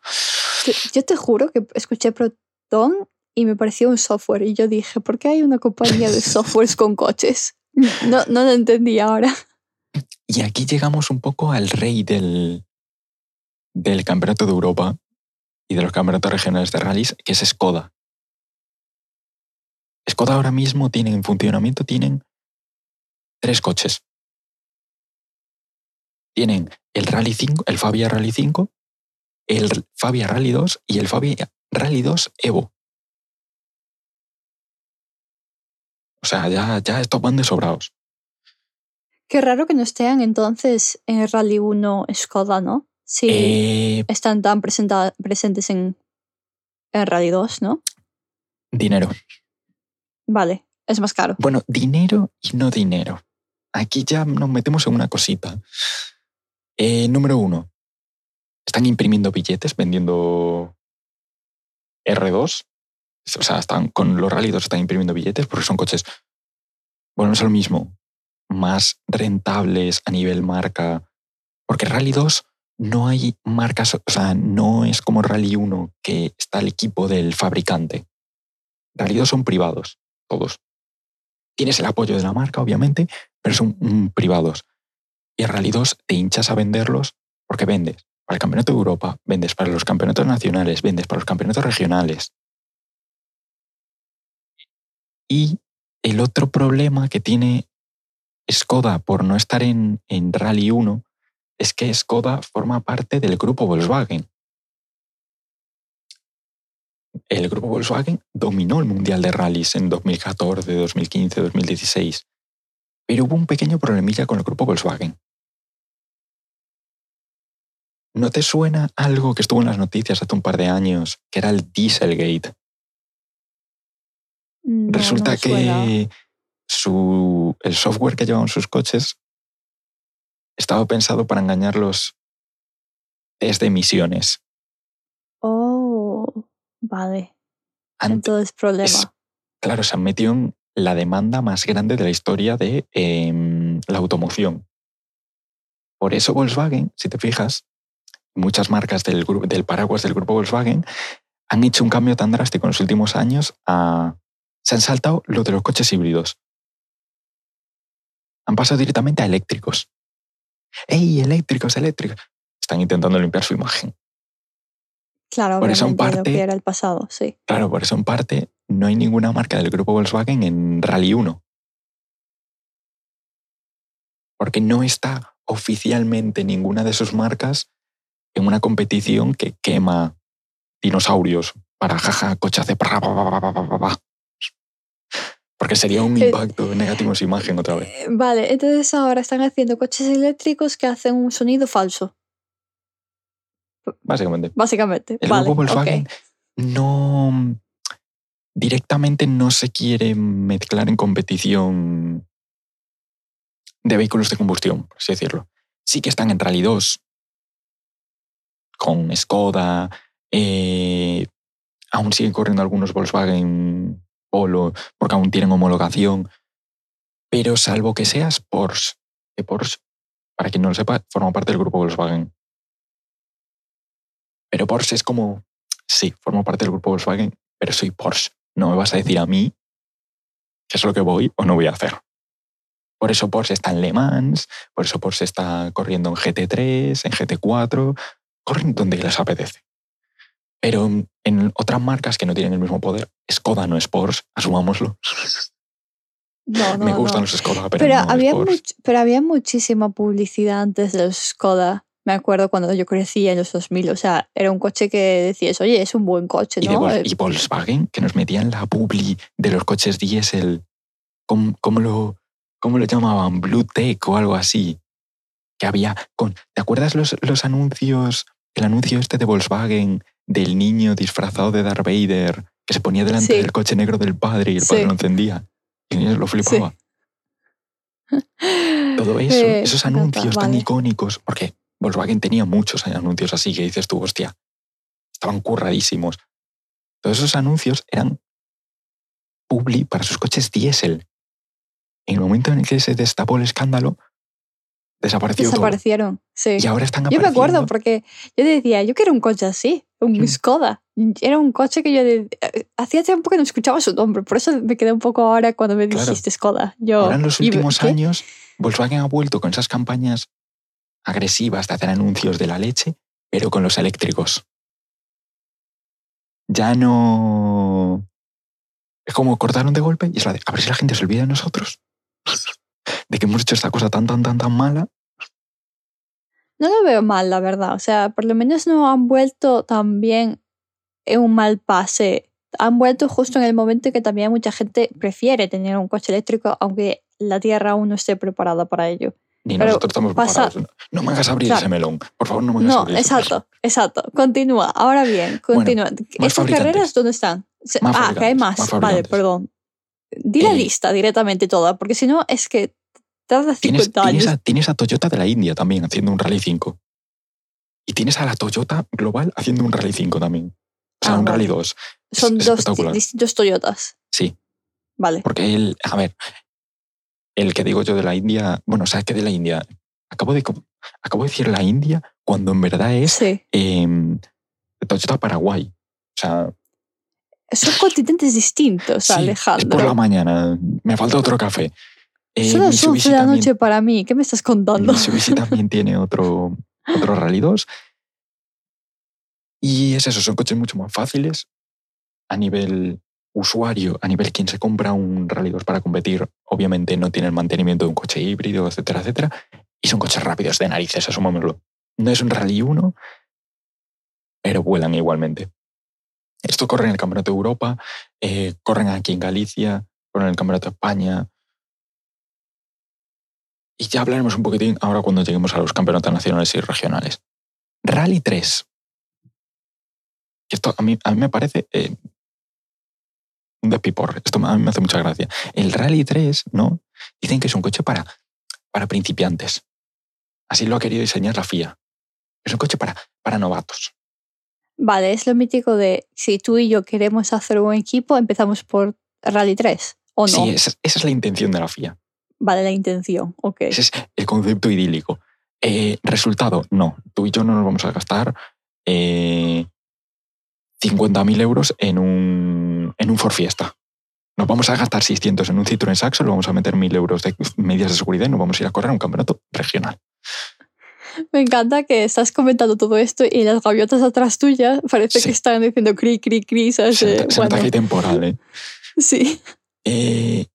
Yo, yo te juro que escuché Proton y me pareció un software y yo dije, ¿por qué hay una compañía de <laughs> softwares con coches? <laughs> No, no lo entendí ahora. Y aquí llegamos un poco al rey del, del campeonato de Europa y de los campeonatos regionales de rallies, que es Skoda. Skoda ahora mismo tiene en funcionamiento, tienen tres coches. Tienen el Rally 5, el Fabia Rally 5, el Fabia Rally 2 y el Fabia Rally 2 Evo. O sea, ya, ya estos van de sobrados. Qué raro que no estén entonces en el Rally 1 Skoda, ¿no? Sí. Eh, están tan presenta- presentes en, en Rally 2, ¿no? dinero. Vale, es más caro. Bueno, dinero y no dinero. Aquí ya nos metemos en una cosita. Eh, número uno. Están imprimiendo billetes, vendiendo R2. O sea, están con los Rally 2 están imprimiendo billetes porque son coches, bueno, no es lo mismo, más rentables a nivel marca. Porque Rally 2 no hay marcas, o sea, no es como Rally 1 que está el equipo del fabricante. Rally 2 son privados, todos. Tienes el apoyo de la marca, obviamente, pero son mm, privados. Y Rally 2 te hinchas a venderlos porque vendes para el Campeonato de Europa, vendes para los campeonatos nacionales, vendes para los campeonatos regionales. Y el otro problema que tiene Skoda por no estar en, en Rally 1 es que Skoda forma parte del grupo Volkswagen. El grupo Volkswagen dominó el Mundial de Rallys en 2014, 2015, 2016. Pero hubo un pequeño problemilla con el grupo Volkswagen. ¿No te suena algo que estuvo en las noticias hace un par de años, que era el Dieselgate? No, Resulta no que su, el software que llevaban sus coches estaba pensado para engañar los test de emisiones. Oh, vale. Ante- Entonces, problema. es- claro, se han metido en la demanda más grande de la historia de em, la automoción. Por eso Volkswagen, si te fijas, muchas marcas del, del paraguas del grupo Volkswagen han hecho un cambio tan drástico en los últimos años a... Se han saltado lo de los coches híbridos. Han pasado directamente a eléctricos. ¡Ey, eléctricos, eléctricos! Están intentando limpiar su imagen. Claro, por eso en parte- era el pasado, sí. Claro, por eso en parte no hay ninguna marca del grupo Volkswagen en Rally 1. Porque no está oficialmente ninguna de sus marcas en una competición que quema dinosaurios para jaja, coche hace pa, pa, pa, pa, pa, pa, pa. Porque sería un Eh, impacto negativo en su imagen otra vez. Eh, Vale, entonces ahora están haciendo coches eléctricos que hacen un sonido falso, Básicamente. básicamente. El vale. Volkswagen no directamente no se quiere mezclar en competición de vehículos de combustión, por así decirlo. Sí que están en Rally 2 con Skoda, eh, aún siguen corriendo algunos Volkswagen Polo porque aún tienen homologación, pero salvo que seas Porsche, que Porsche, para quien no lo sepa, forma parte del grupo Volkswagen. Pero Porsche es como, sí, formo parte del grupo Volkswagen, pero soy Porsche. No me vas a decir a mí qué es lo que voy o no voy a hacer. Por eso Porsche está en Le Mans, por eso Porsche está corriendo en GT3, en GT4, corren donde les apetece. Pero en- otras marcas que no tienen el mismo poder, Skoda no es Porsche, asumámoslo. No, no, Me gustan no. los Skoda, pero, Pero, no había much- pero había muchísima publicidad antes de los Skoda. Me acuerdo cuando yo crecí en los 2000. O sea, era un coche que decías, oye, es un buen coche, Y, de ¿no? Eh, y Volkswagen, que nos metían la publi de los coches diésel. ¿Cómo, cómo lo, cómo lo llamaban? Blue Tech o algo así. Que había. Con, ¿Te acuerdas los, los anuncios? El anuncio este de Volkswagen del niño disfrazado de Darth Vader que se ponía delante Sí. del coche negro del padre y el Sí. padre lo encendía. Y el niño lo flipaba. <laughs> Todo eso, Eh, esos anuncios tan vale. icónicos, porque Volkswagen tenía muchos anuncios así que dices tú, hostia, estaban curradísimos. Todos esos anuncios eran publi para sus coches diésel. En el momento en el que se destapó el escándalo, desapareció todo. Desaparecieron, sí. Y ahora están Yo me acuerdo porque yo decía, yo quiero un coche así, un Mm. Skoda. Era un coche que yo de- eh, hacía tiempo que no escuchaba su nombre, por eso me quedé un poco ahora cuando me Claro. dijiste Skoda. Yo, Ahora en los últimos ¿qué? años, Volkswagen ha vuelto con esas campañas agresivas de hacer anuncios de la leche, pero con los eléctricos. Ya no. Es como cortaron de golpe y es la de, a ver si la gente se olvida de nosotros. De que hemos hecho esta cosa tan, tan, tan, tan mala. No lo veo mal, la verdad. O sea, por lo menos no han vuelto también en un mal pase. Han vuelto justo en el momento que también mucha gente prefiere tener un coche eléctrico, aunque la Tierra aún no esté preparada para ello. Ni Pero nosotros estamos pasa- preparados. No me hagas abrir Claro. ese melón. Por favor, no me hagas No, abrir ese melón. exacto, exacto. Continúa. Ahora bien, continúa. ¿Estas fabricantes. carreras dónde están? Más ah, que hay más. más vale, perdón. Di la Eh, lista directamente toda, porque si no es que tarda Tienes, 50 años. tienes, a, tienes a Toyota de la India también haciendo un Rally 5. Y tienes a la Toyota Global haciendo un Rally 5 también. O sea, Ah, un vale. Rally 2. Es Son dos distintos Toyotas. Sí, Vale. porque el, a ver, el que digo yo de la India, bueno, ¿sabes qué de la India? Acabo de, acabo de decir la India cuando en verdad es Sí. em, Toyota Paraguay. O sea, Son continentes distintos, sí, es Alejandro. por la mañana. Me falta otro café. Eh, Son las 11 Mitsubishi de la también- noche para mí. ¿Qué me estás contando? Mitsubishi también <laughs> tiene otro, otro Rally 2. Y es eso, son coches mucho más fáciles a nivel usuario, a nivel quien se compra un Rally 2 para competir, obviamente no tiene el mantenimiento de un coche híbrido, etcétera, etcétera. Y son coches rápidos de narices, asumámoslo. No es un Rally 1, pero vuelan igualmente. Esto corre en el Campeonato de Europa, eh, corren aquí en Galicia, corren en el Campeonato de España, y ya hablaremos un poquitín ahora cuando lleguemos a los campeonatos nacionales y regionales. Rally 3. Que Esto a mí, a mí me parece eh, un despiporre. Esto a mí me hace mucha gracia. El Rally 3, ¿no? Dicen que es un coche para, para principiantes. Así lo ha querido diseñar la FIA. Es un coche para, para novatos. Vale, es lo mítico de si tú y yo queremos hacer un equipo, empezamos por Rally 3. ¿O no? Sí, esa, esa es la intención de la FIA. Vale, la intención. Ok. Ese es el concepto idílico. Eh, resultado, no. Tú y yo no nos vamos a gastar eh, 50.000 euros en un, en un Ford Fiesta. Nos vamos a gastar 600 en un Citroën Saxo, le vamos a meter 1.000 euros de medidas de seguridad y nos vamos a ir a correr a un campeonato regional. Me encanta que estás comentando todo esto y las gaviotas atrás tuyas parece Sí. que están diciendo cri, cri, cri. ¿sabes? Se, Eh, nota- se nota bueno, que hay temporal. ¿eh? sí. Eh,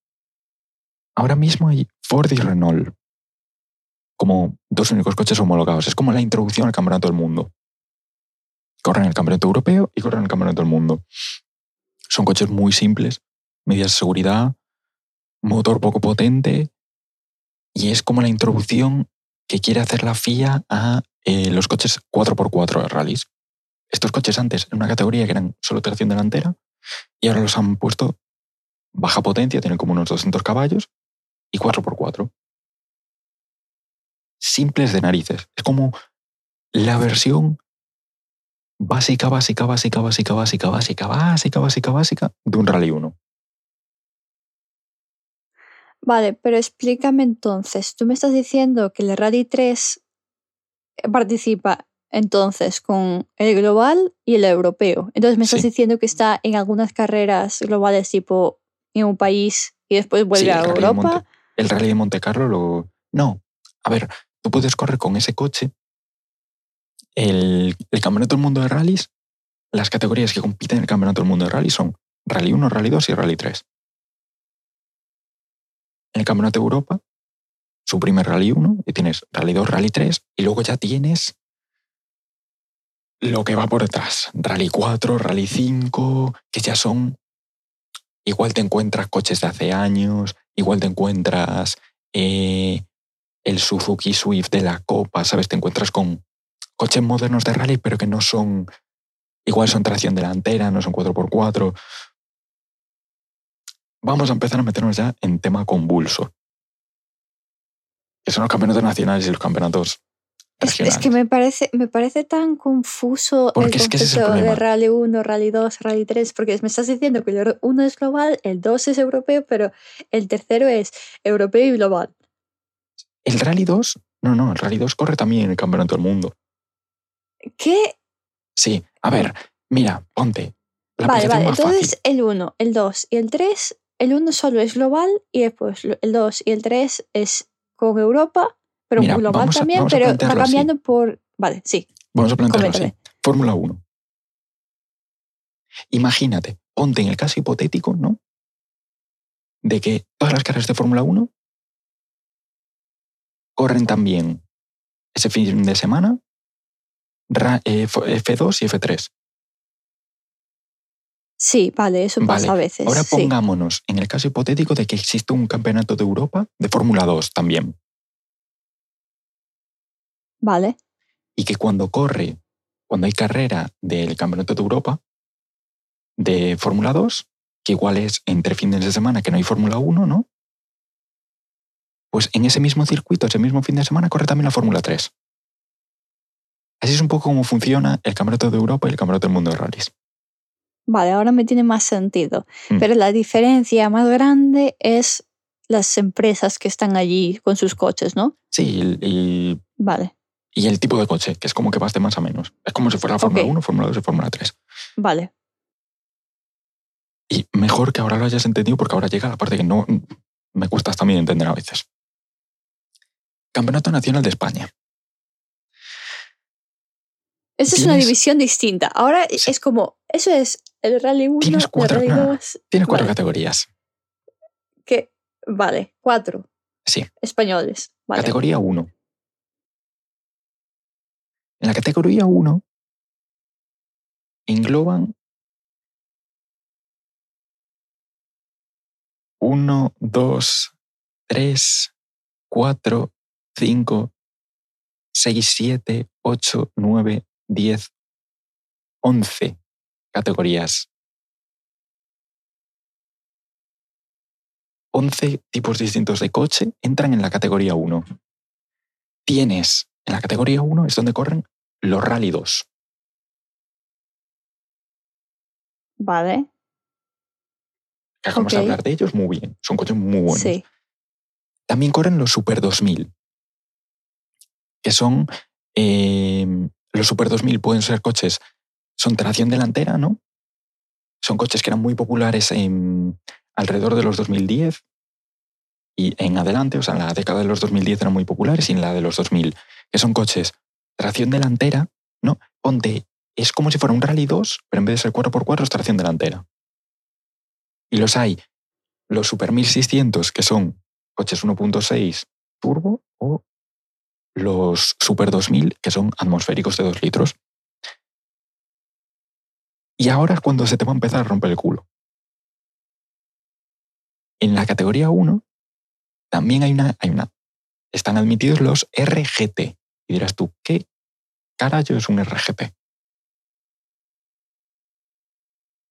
ahora mismo hay Ford y Renault como dos únicos coches homologados. Es como la introducción al campeonato del mundo. Corren el campeonato europeo y corren el campeonato del mundo. Son coches muy simples, medidas de seguridad, motor poco potente y es como la introducción que quiere hacer la FIA a eh, los coches 4x4 de rallies. Estos coches antes en una categoría que eran solo tracción delantera y ahora los han puesto baja potencia, tienen como unos 200 caballos y 4x4. Simples de narices. Es como la versión básica, básica, básica, básica, básica, básica, básica, básica, básica de un Rally 1. Vale, pero explícame entonces. Tú me estás diciendo que el Rally 3 participa entonces con el global y el europeo. Entonces me estás Sí. diciendo que está en algunas carreras globales tipo en un país y después vuelve Sí, a Europa. El Rally de Monte Carlo lo... No, a ver, tú puedes correr con ese coche el, el Campeonato del Mundo de Rallys. Las categorías que compiten en el Campeonato del Mundo de Rallys son Rally 1, Rally 2 y Rally 3. En el Campeonato de Europa, su primer Rally 1, y tienes Rally 2, Rally 3, y luego ya tienes lo que va por detrás. Rally 4, Rally 5, que ya son... Igual te encuentras coches de hace años, igual te encuentras eh, el Suzuki Swift de la Copa, ¿sabes? Te encuentras con coches modernos de rally, pero que no son... Igual son tracción delantera, no son 4x4. Vamos a empezar a meternos ya en tema convulso. Que son los campeonatos nacionales y los campeonatos Es, es que me parece, me parece tan confuso Porque el es que es el concepto de. Rally 1, Rally 2, Rally 3, porque me estás diciendo que el 1 es global, el 2 es europeo, pero el tercero es europeo y global. El Rally 2, no, no, el Rally 2 corre también en el Campeonato del Mundo. ¿Qué? Sí, a ver, mira, ponte. La vale, vale. más Entonces fácil. el 1, el 2 y el 3, el 1 solo es global y después el 2 y el 3 es con Europa, pero Mira, global a- también, pero así. cambiando por... Vale, sí, Vamos a plantearlo así. Fórmula 1. Imagínate, ponte en el caso hipotético, ¿no? De que todas las carreras de Fórmula 1 corren también ese fin de semana, eh, F- F2 y F3. Sí, vale, eso pasa a veces. Ahora sí. pongámonos en el caso hipotético de que existe un campeonato de Europa de Fórmula 2 también. Vale, Y que cuando corre, cuando hay carrera del campeonato de Europa de Fórmula 2, que igual es entre fines de semana que no hay Fórmula 1, ¿no? Pues en ese mismo circuito, ese mismo fin de semana, corre también la Fórmula 3. Así es un poco como funciona el campeonato de Europa y el campeonato del mundo de rallies. vale, ahora me tiene más sentido. Mm. Pero la diferencia más grande es las empresas que están allí con sus coches, ¿no? Sí, el- Vale, y el tipo de coche, que es como que vas de más a menos. Es como si fuera la Fórmula Ok. 1, Fórmula 2 y Fórmula 3. vale. Y mejor que ahora lo hayas entendido porque ahora llega la parte que no me cuesta también entender a veces. Campeonato Nacional de España. Esa es una división distinta. Ahora Sí. es como, eso es el Rally 1, Tienes el cuatro, Rally ah, 2, Tienes cuatro Vale. categorías. que, vale, cuatro Sí. españoles. Vale. Categoría 1. En la categoría 1 engloban 1, 2, 3, 4, 5, 6, 7, 8, 9, 10, 11 categorías. 11 tipos distintos de coche entran en la categoría 1. Tienes en la categoría 1 es donde corren los Rally 2. Vale, acabamos de Ok. hablar de ellos muy bien. Son coches muy buenos. sí. También corren los Super 2000, que son eh, los Super 2000 pueden ser coches, son tracción delantera, ¿no? Son coches que eran muy populares en, alrededor de los 2010 y en adelante, o sea, en la década de los 2010 eran muy populares y en la de los 2000, que son coches tracción delantera, ¿no? Donde es como si fuera un Rally 2, pero en vez de ser 4x4 es tracción delantera. Y los hay, los Super 1600, que son coches 1.6 turbo, o los Super 2000, que son atmosféricos de 2 litros. Y ahora es cuando se te va a empezar a romper el culo. En la categoría 1 también hay una, hay una. Están admitidos los RGT. Y dirás tú, ¿qué carajo es un RGT?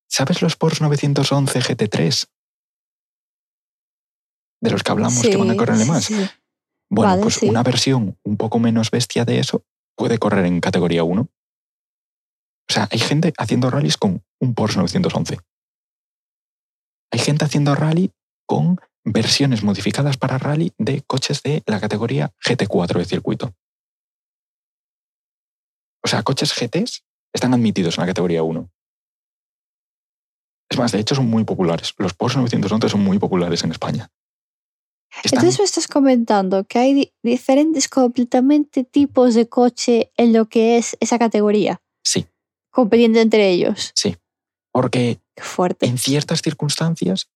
¿Sabes los Porsche 911 GT3? De los que hablamos que van a correr en sí, sí. Bueno, Vale, pues una versión un poco menos bestia de eso puede correr en categoría 1. O sea, hay gente haciendo rallies con un Porsche 911. Hay gente haciendo rally con versiones modificadas para rally de coches de la categoría GT4 de circuito. O sea, coches GTs están admitidos en la categoría 1. Es más, de hecho son muy populares. Los Porsche 911 son muy populares en España. Están- Entonces me estás comentando que hay di- diferentes completamente tipos de coche en lo que es esa categoría, Sí, compitiendo entre ellos. porque Qué fuerte. en ciertas circunstancias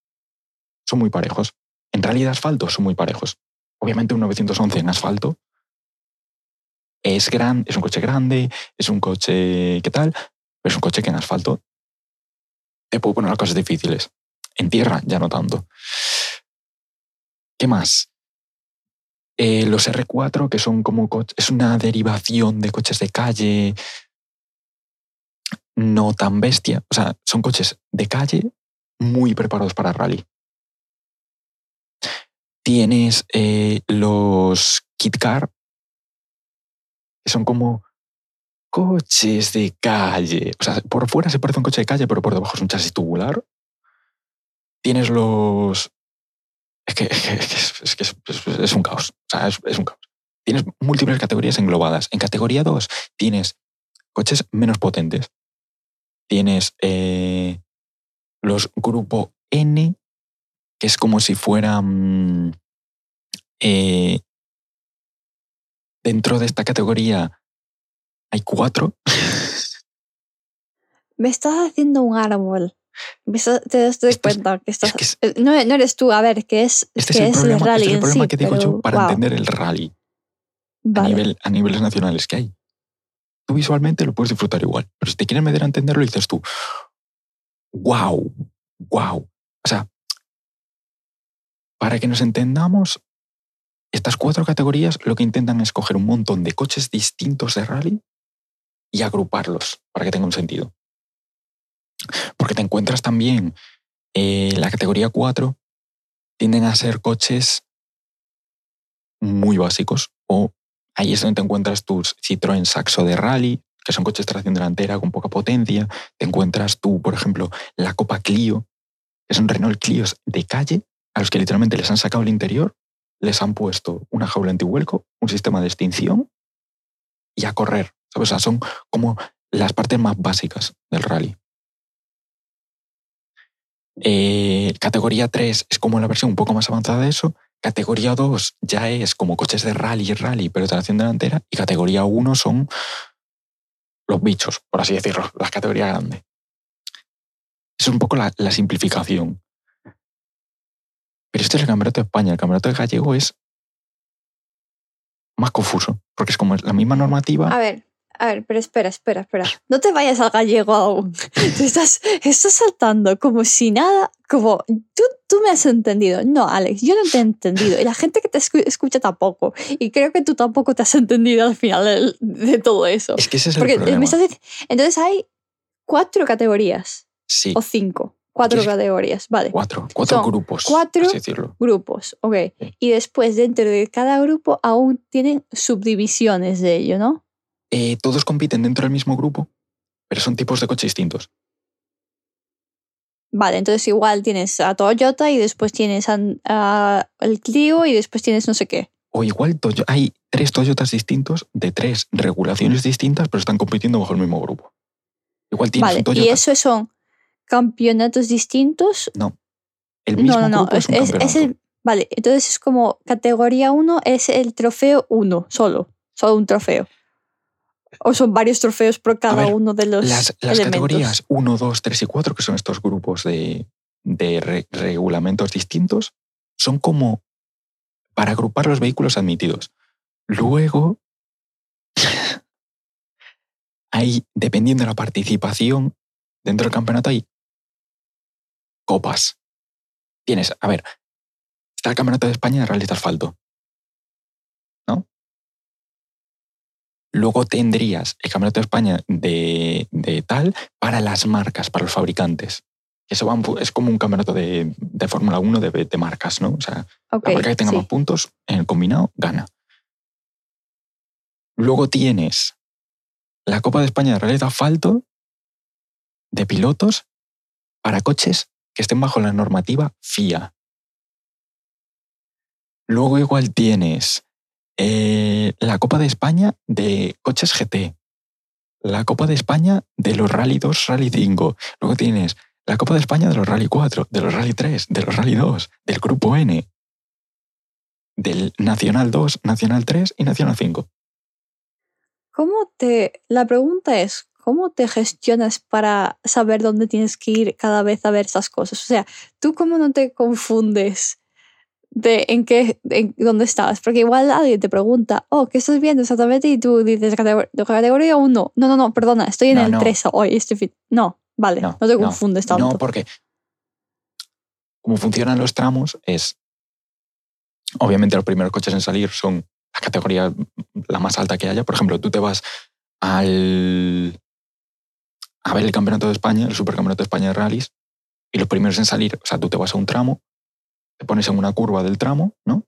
son muy parejos. En de asfalto son muy parejos. Obviamente un 911 en asfalto es, gran, es un coche grande, es un coche que tal, es un coche que en asfalto te puede poner las cosas difíciles. En tierra ya no tanto. ¿Qué más? Eh, los R4, que son como es una derivación de coches de calle no tan bestia. O sea, son coches de calle muy preparados para rally. Tienes eh, los Kit Car, son como coches de calle. O sea, por fuera se parece un coche de calle, pero por debajo es un chasis tubular. Tienes los... Es que es, que- es un caos. O sea, es, un caos. Tienes múltiples categorías englobadas. En categoría 2 tienes coches menos potentes. Tienes eh, los grupo N, que es como si fueran... eh, dentro de esta categoría hay cuatro. Me estás haciendo un árbol. Me te das es- cuenta que estás... que es- eh, no, no eres tú, a ver, que es, Este que es el problema, rally este es el problema sí, que digo pero, yo para wow. entender el rally. a, nivel, a niveles nacionales que hay. Tú visualmente lo puedes disfrutar igual, pero si te quieres meter a entenderlo, dices tú, wow, wow. O sea, para que nos entendamos, estas cuatro categorías lo que intentan es coger un montón de coches distintos de rally y agruparlos para que tenga un sentido. Porque te encuentras también eh, la categoría 4 tienden a ser coches muy básicos o ahí es donde te encuentras tus Citroën Saxo de rally, que son coches de tracción delantera con poca potencia. Te encuentras tú, por ejemplo, la Copa Clio, que son Renault Clios de calle, a los que literalmente les han sacado el interior, les han puesto una jaula antihuelco, un sistema de extinción y a correr. ¿sabes? O sea, son como las partes más básicas del rally. Eh, categoría 3 es como la versión un poco más avanzada de eso. Categoría 2 ya es como coches de rally, rally, pero tracción delantera. Y categoría 1 son los bichos, por así decirlo, la categoría grande. Es un poco la simplificación. Pero esto es el campeonato de España. El campeonato de gallego es más confuso, porque es como la misma normativa. A ver, a ver, pero espera, espera, espera. No te vayas al gallego aún. <laughs> Te estás, estás saltando como si nada, como tú, tú me has entendido. No, Alex, yo no te he entendido. Y la gente que te escu- escucha tampoco. Y creo que tú tampoco te has entendido al final de, de todo eso. Es que ese es el Porque problema. me estás Entonces hay cuatro categorías Sí, o cinco. Cuatro categorías, vale. cuatro, cuatro Son grupos, cuatro. Grupos, ok. Sí. Y después dentro de cada grupo aún tienen subdivisiones de ello, ¿no? Eh, todos compiten dentro del mismo grupo, pero son tipos de coche distintos. Vale, entonces igual tienes a Toyota y después tienes a, a el Clio y después tienes no sé qué. O igual hay tres Toyotas distintos de tres regulaciones distintas, pero están compitiendo bajo el mismo grupo. Igual tienes Vale, un Toyota. y eso son campeonatos distintos. el mismo No, no, no. Es, es es- el, vale, entonces es como categoría 1 es el trofeo 1, solo. Solo un trofeo. O son varios trofeos por cada ver, uno de los Las, las elementos. categorías 1, 2, 3 y 4, que son estos grupos de, de re- regulamentos distintos, son como para agrupar los vehículos admitidos. Luego, <laughs> hay, dependiendo de la participación dentro del campeonato, hay copas. Tienes, a ver, está el Campeonato de España de Rally de Asfalto. ¿No? Luego tendrías el Campeonato de España de, de tal para las marcas, para los fabricantes. Eso va es como un campeonato de, de Fórmula 1 de, de marcas, ¿no? O sea, la marca que tenga sí. más puntos en el combinado gana. Luego tienes la Copa de España de Rally de Asfalto de pilotos para coches que estén bajo la normativa FIA. Luego igual tienes eh, la Copa de España de coches GT. La Copa de España de los Rally 2, Rally 5. Luego tienes la Copa de España de los Rally 4, de los Rally 3, de los Rally 2, del Grupo N, del Nacional 2, Nacional 3 y Nacional 5. ¿Cómo te. La pregunta es: ¿cómo te gestionas para saber dónde tienes que ir cada vez a ver esas cosas? O sea, ¿tú cómo no te confundes de en qué. En dónde estás? Porque igual alguien te pregunta, oh, ¿qué estás viendo exactamente? Y tú dices, "Categor- de categoría 1. No, no, no, perdona, estoy en No, el no. 3 hoy. Estoy fit". No, vale, no, te confundes tanto. No, porque como funcionan los tramos es, obviamente los primeros coches en salir son la categoría la más alta que haya. Por ejemplo, tú te vas al a ver el Campeonato de España, el Supercampeonato de España de Rallys, y los primeros en salir, o sea, tú te vas a un tramo, te pones en una curva del tramo, ¿no?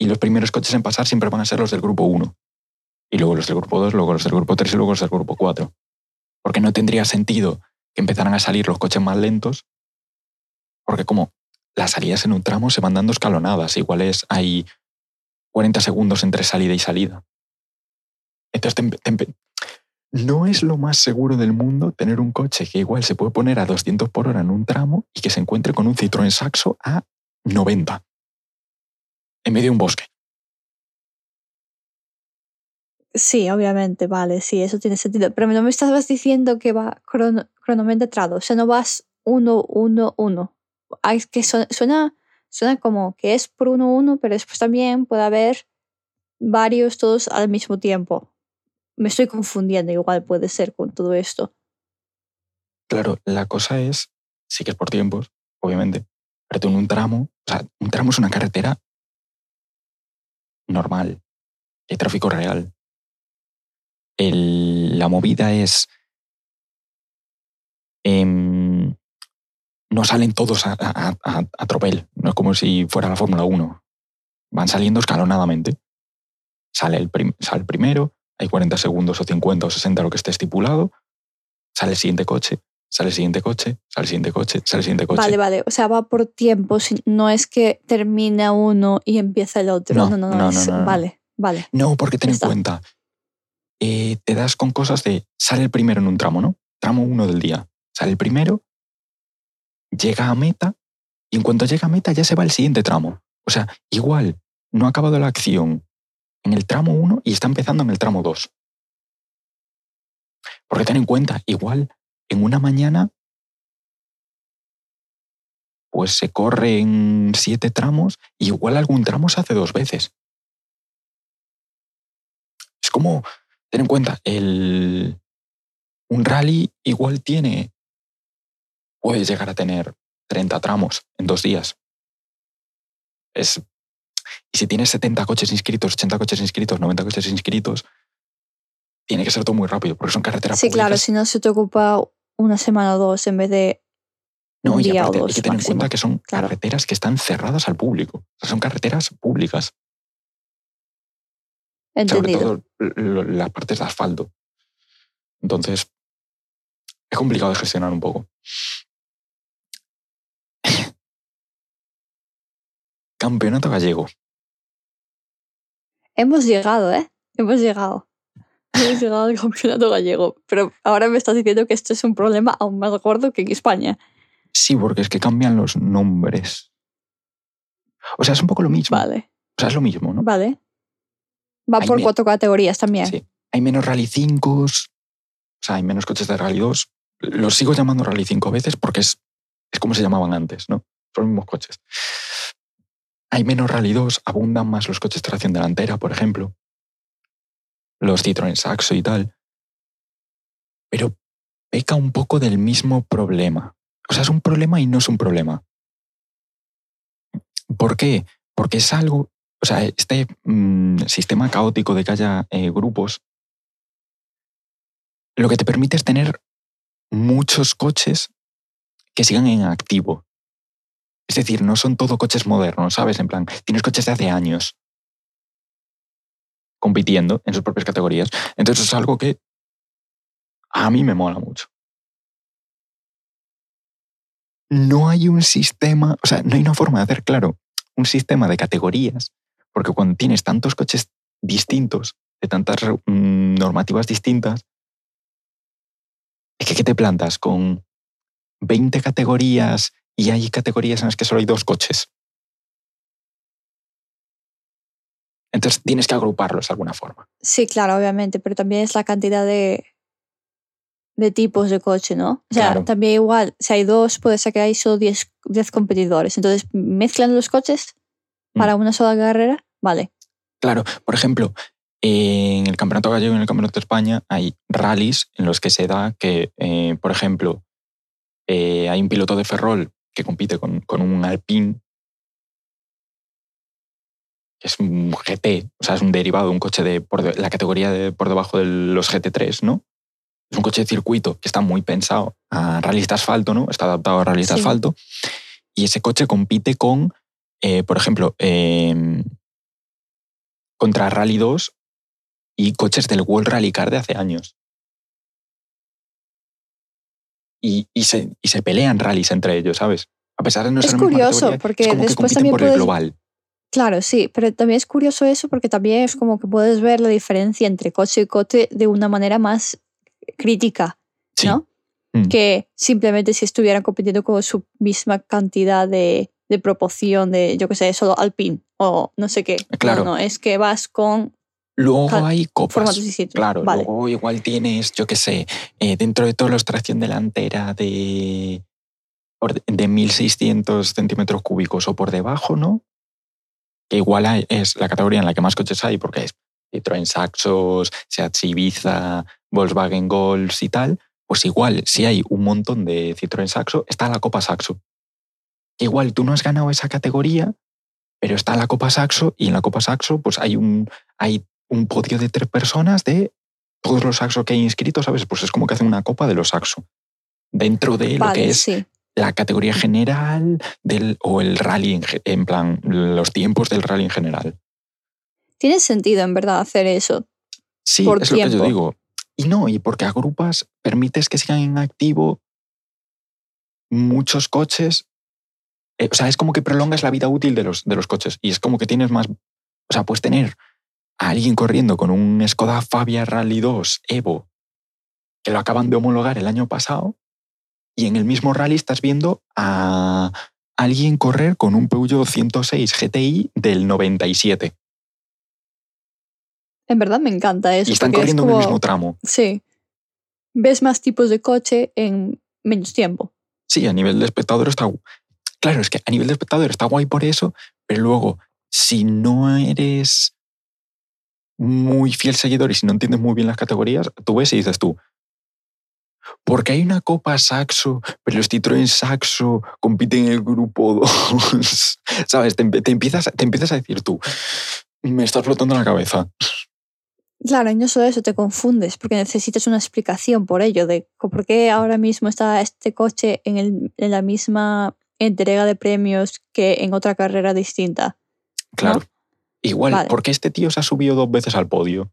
Y los primeros coches en pasar siempre van a ser los del grupo 1. Y luego los del grupo 2, luego los del grupo 3 y luego los del grupo 4. Porque no tendría sentido que empezaran a salir los coches más lentos, porque como las salidas en un tramo se van dando escalonadas, igual es, hay 40 segundos entre salida y salida. Entonces, te te no es lo más seguro del mundo tener un coche que igual se puede poner a 200 por hora en un tramo y que se encuentre con un Citroën Saxo a 90 en medio de un bosque. Sí, obviamente, vale, sí, eso tiene sentido. Pero no me estabas diciendo que va crono- cronometrado, o sea, no vas uno, uno, uno. Ah, es que suena, suena, como que es por uno, uno, pero después también puede haber varios todos al mismo tiempo. Me estoy confundiendo, igual puede ser con todo esto. Claro, la cosa es, sí que es por tiempos, obviamente, pero tú en un tramo, o sea, un tramo es una carretera normal, hay tráfico real. La movida es... em, no salen todos a, tropel, no es como si fuera la Fórmula 1. Van saliendo escalonadamente. Sale el, sale el primero, hay 40 segundos o 50 o 60 lo que esté estipulado, sale el siguiente coche, sale el siguiente coche, sale el siguiente coche, sale el siguiente coche. Vale, vale. O sea, va por tiempos. No es que termina uno y empieza el otro. No, No, no, no. no, es- no. Vale, vale. No, porque ten en cuenta, eh, te das con cosas de, sale el primero en un tramo, ¿no? Tramo uno del día. Sale el primero, llega a meta y en cuanto llega a meta ya se va el siguiente tramo. O sea, igual, no ha acabado la acción en el tramo 1 y está empezando en el tramo 2. Porque ten en cuenta, igual en una mañana, pues se corren siete tramos y igual algún tramo se hace dos veces. Es como, ten en cuenta, el, un rally igual tiene, puedes llegar a tener 30 tramos en dos días. Es, y si tienes 70 coches inscritos, 80 coches inscritos, 90 coches inscritos, tiene que ser todo muy rápido, porque son carreteras Sí, claro, públicas. si no se te ocupa una semana o dos en vez de No, un y día aparte o hay que tener en cuenta que son Claro. carreteras que están cerradas al público. O sea, son carreteras públicas, sobre Entendido. todo lo- las partes de asfalto. Entonces, es complicado de gestionar un poco. Campeonato gallego. Hemos llegado, ¿eh? Hemos llegado. Hemos <laughs> llegado al campeonato gallego. Pero ahora me estás diciendo que esto es un problema aún más gordo que en España. Sí, porque es que cambian los nombres. O sea, es un poco lo mismo. Vale, O sea, es lo mismo, ¿no? vale. Va Hay por cuatro categorías también. Sí. Hay menos Rally 5, o sea, hay menos coches de Rally 2. Los sigo llamando Rally 5 a veces porque es, es como se llamaban antes, ¿no? Son los mismos coches. Hay menos Rally 2, abundan más los coches de tracción delantera, por ejemplo. Los Citroën Saxo y tal. Pero peca un poco del mismo problema. O sea, es un problema y no es un problema. ¿Por qué? Porque es algo, o sea, este mm, sistema caótico de que haya eh, grupos, lo que te permite es tener muchos coches que sigan en activo. Es decir, no son todo coches modernos, ¿sabes? En plan, tienes coches de hace años compitiendo en sus propias categorías. Entonces es algo que a mí me mola mucho. No hay un sistema, o sea, no hay una forma de hacer, claro, un sistema de categorías, porque cuando tienes tantos coches distintos, de tantas mm, normativas distintas, es que ¿qué te plantas con 20 categorías y hay categorías en las que solo hay dos coches? Entonces tienes que agruparlos de alguna forma. Sí, claro, obviamente, pero también es la cantidad de, de tipos de coche, ¿no? O sea, Claro. también igual, si hay dos, puede ser que hay solo 10 10 competidores. Entonces, mezclan los coches Mm. para una sola carrera, vale. Claro, por ejemplo, en el Campeonato Gallego y en el Campeonato de España hay rallies en los que se da que, eh, por ejemplo, eh, hay un piloto de Ferrol que compite con, con un Alpine, que es un GT, o sea, es un derivado, un coche de, por de- la categoría de por debajo de los GT3, ¿no? Es un coche de circuito que está muy pensado a de asfalto, ¿no? Está adaptado a de Sí. asfalto. Y ese coche compite con, eh, por ejemplo, em, contra Rally 2 y coches del World Rally Car de hace años. Y, y se, y se pelean rallies entre ellos, ¿sabes? A pesar de no Es ser misma curioso, categoría, porque es como después también por el puedes- global. Claro, sí, pero también es curioso eso porque también es como que puedes ver la diferencia entre coche y coche de una manera más crítica, Sí. ¿no? Mm. Que simplemente si estuvieran compitiendo con su misma cantidad de, de proporción de, yo qué sé, solo Alpine o no sé qué. Claro. No, no, es que vas con Luego hay copas. Claro, vale. luego igual tienes, yo qué sé, eh, dentro de todos los tracción delantera de, de 1600 centímetros cúbicos o por debajo, ¿no? que igual hay- es la categoría en la que más coches hay, porque es Citroën Saxos, Seat Ibiza, Volkswagen Golf y tal, pues igual, si hay un montón de Citroën Saxo, está la Copa Saxo. Igual tú no has ganado esa categoría, pero está la Copa Saxo y en la Copa Saxo pues hay un, hay un podio de tres personas de todos los Saxo que hay inscritos, ¿sabes? Pues es como que hacen una Copa de los Saxo. Dentro de lo que es sí. la categoría general del, o el rally, en, plan, los tiempos del rally en general. Tiene sentido, en verdad, hacer eso. Sí, Por es lo que yo digo. Y no, y porque agrupas, permites que sigan en activo muchos coches. eh, o sea, es como que prolongas la vida útil de los, de los coches. Y es como que tienes más. O sea, puedes tener a alguien corriendo con un Skoda Fabia Rally 2 Evo, que lo acaban de homologar el año pasado, y en el mismo rally estás viendo a alguien correr con un Peugeot 106 GTI del 97. En verdad me encanta eso. y están es corriendo en el mismo tramo. Sí. Ves más tipos de coche en menos tiempo. Sí, a nivel de espectador está. Claro, es que a nivel de espectador está guay por eso, pero luego, si no eres muy fiel seguidor y si no entiendes muy bien las categorías, tú ves y dices tú, porque hay una Copa Saxo, pero los Citroën Saxo compiten en el grupo 2. <laughs> ¿Sabes? Te, empiezas, te empiezas a decir tú, me está explotando la cabeza. Claro, y no solo eso, te confundes porque necesitas una explicación por ello, de por qué ahora mismo está este coche en, el- en la misma entrega de premios que en otra carrera distinta. Claro. ¿no? Igual, Vale. ¿por qué este tío se ha subido dos veces al podio?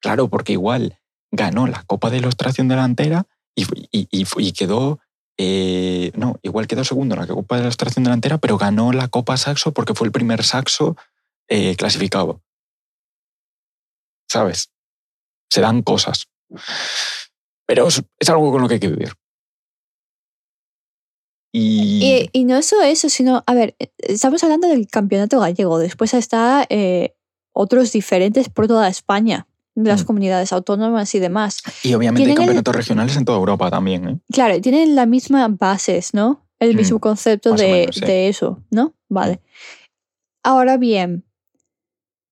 Claro, porque igual ganó la Copa de los Tracción Delantera y, y- y fu- y quedó. eh, no, igual quedó segundo en la Copa de la Tracción Delantera, pero ganó la Copa Saxo porque fue el primer Saxo eh, clasificado. ¿Sabes? Se dan cosas. Pero es, es algo con lo que hay que vivir. Y. Y, y no solo eso, sino, a ver, eh, estamos hablando del campeonato gallego, después está eh, otros diferentes por toda España, de las Mm. comunidades autónomas y demás. y obviamente hay el- campeonatos regionales en toda Europa también. ¿eh? Claro, tienen las mismas bases, ¿no? El Mm, mismo concepto más o de, menos, sí. de eso, ¿no? Vale. Ahora bien,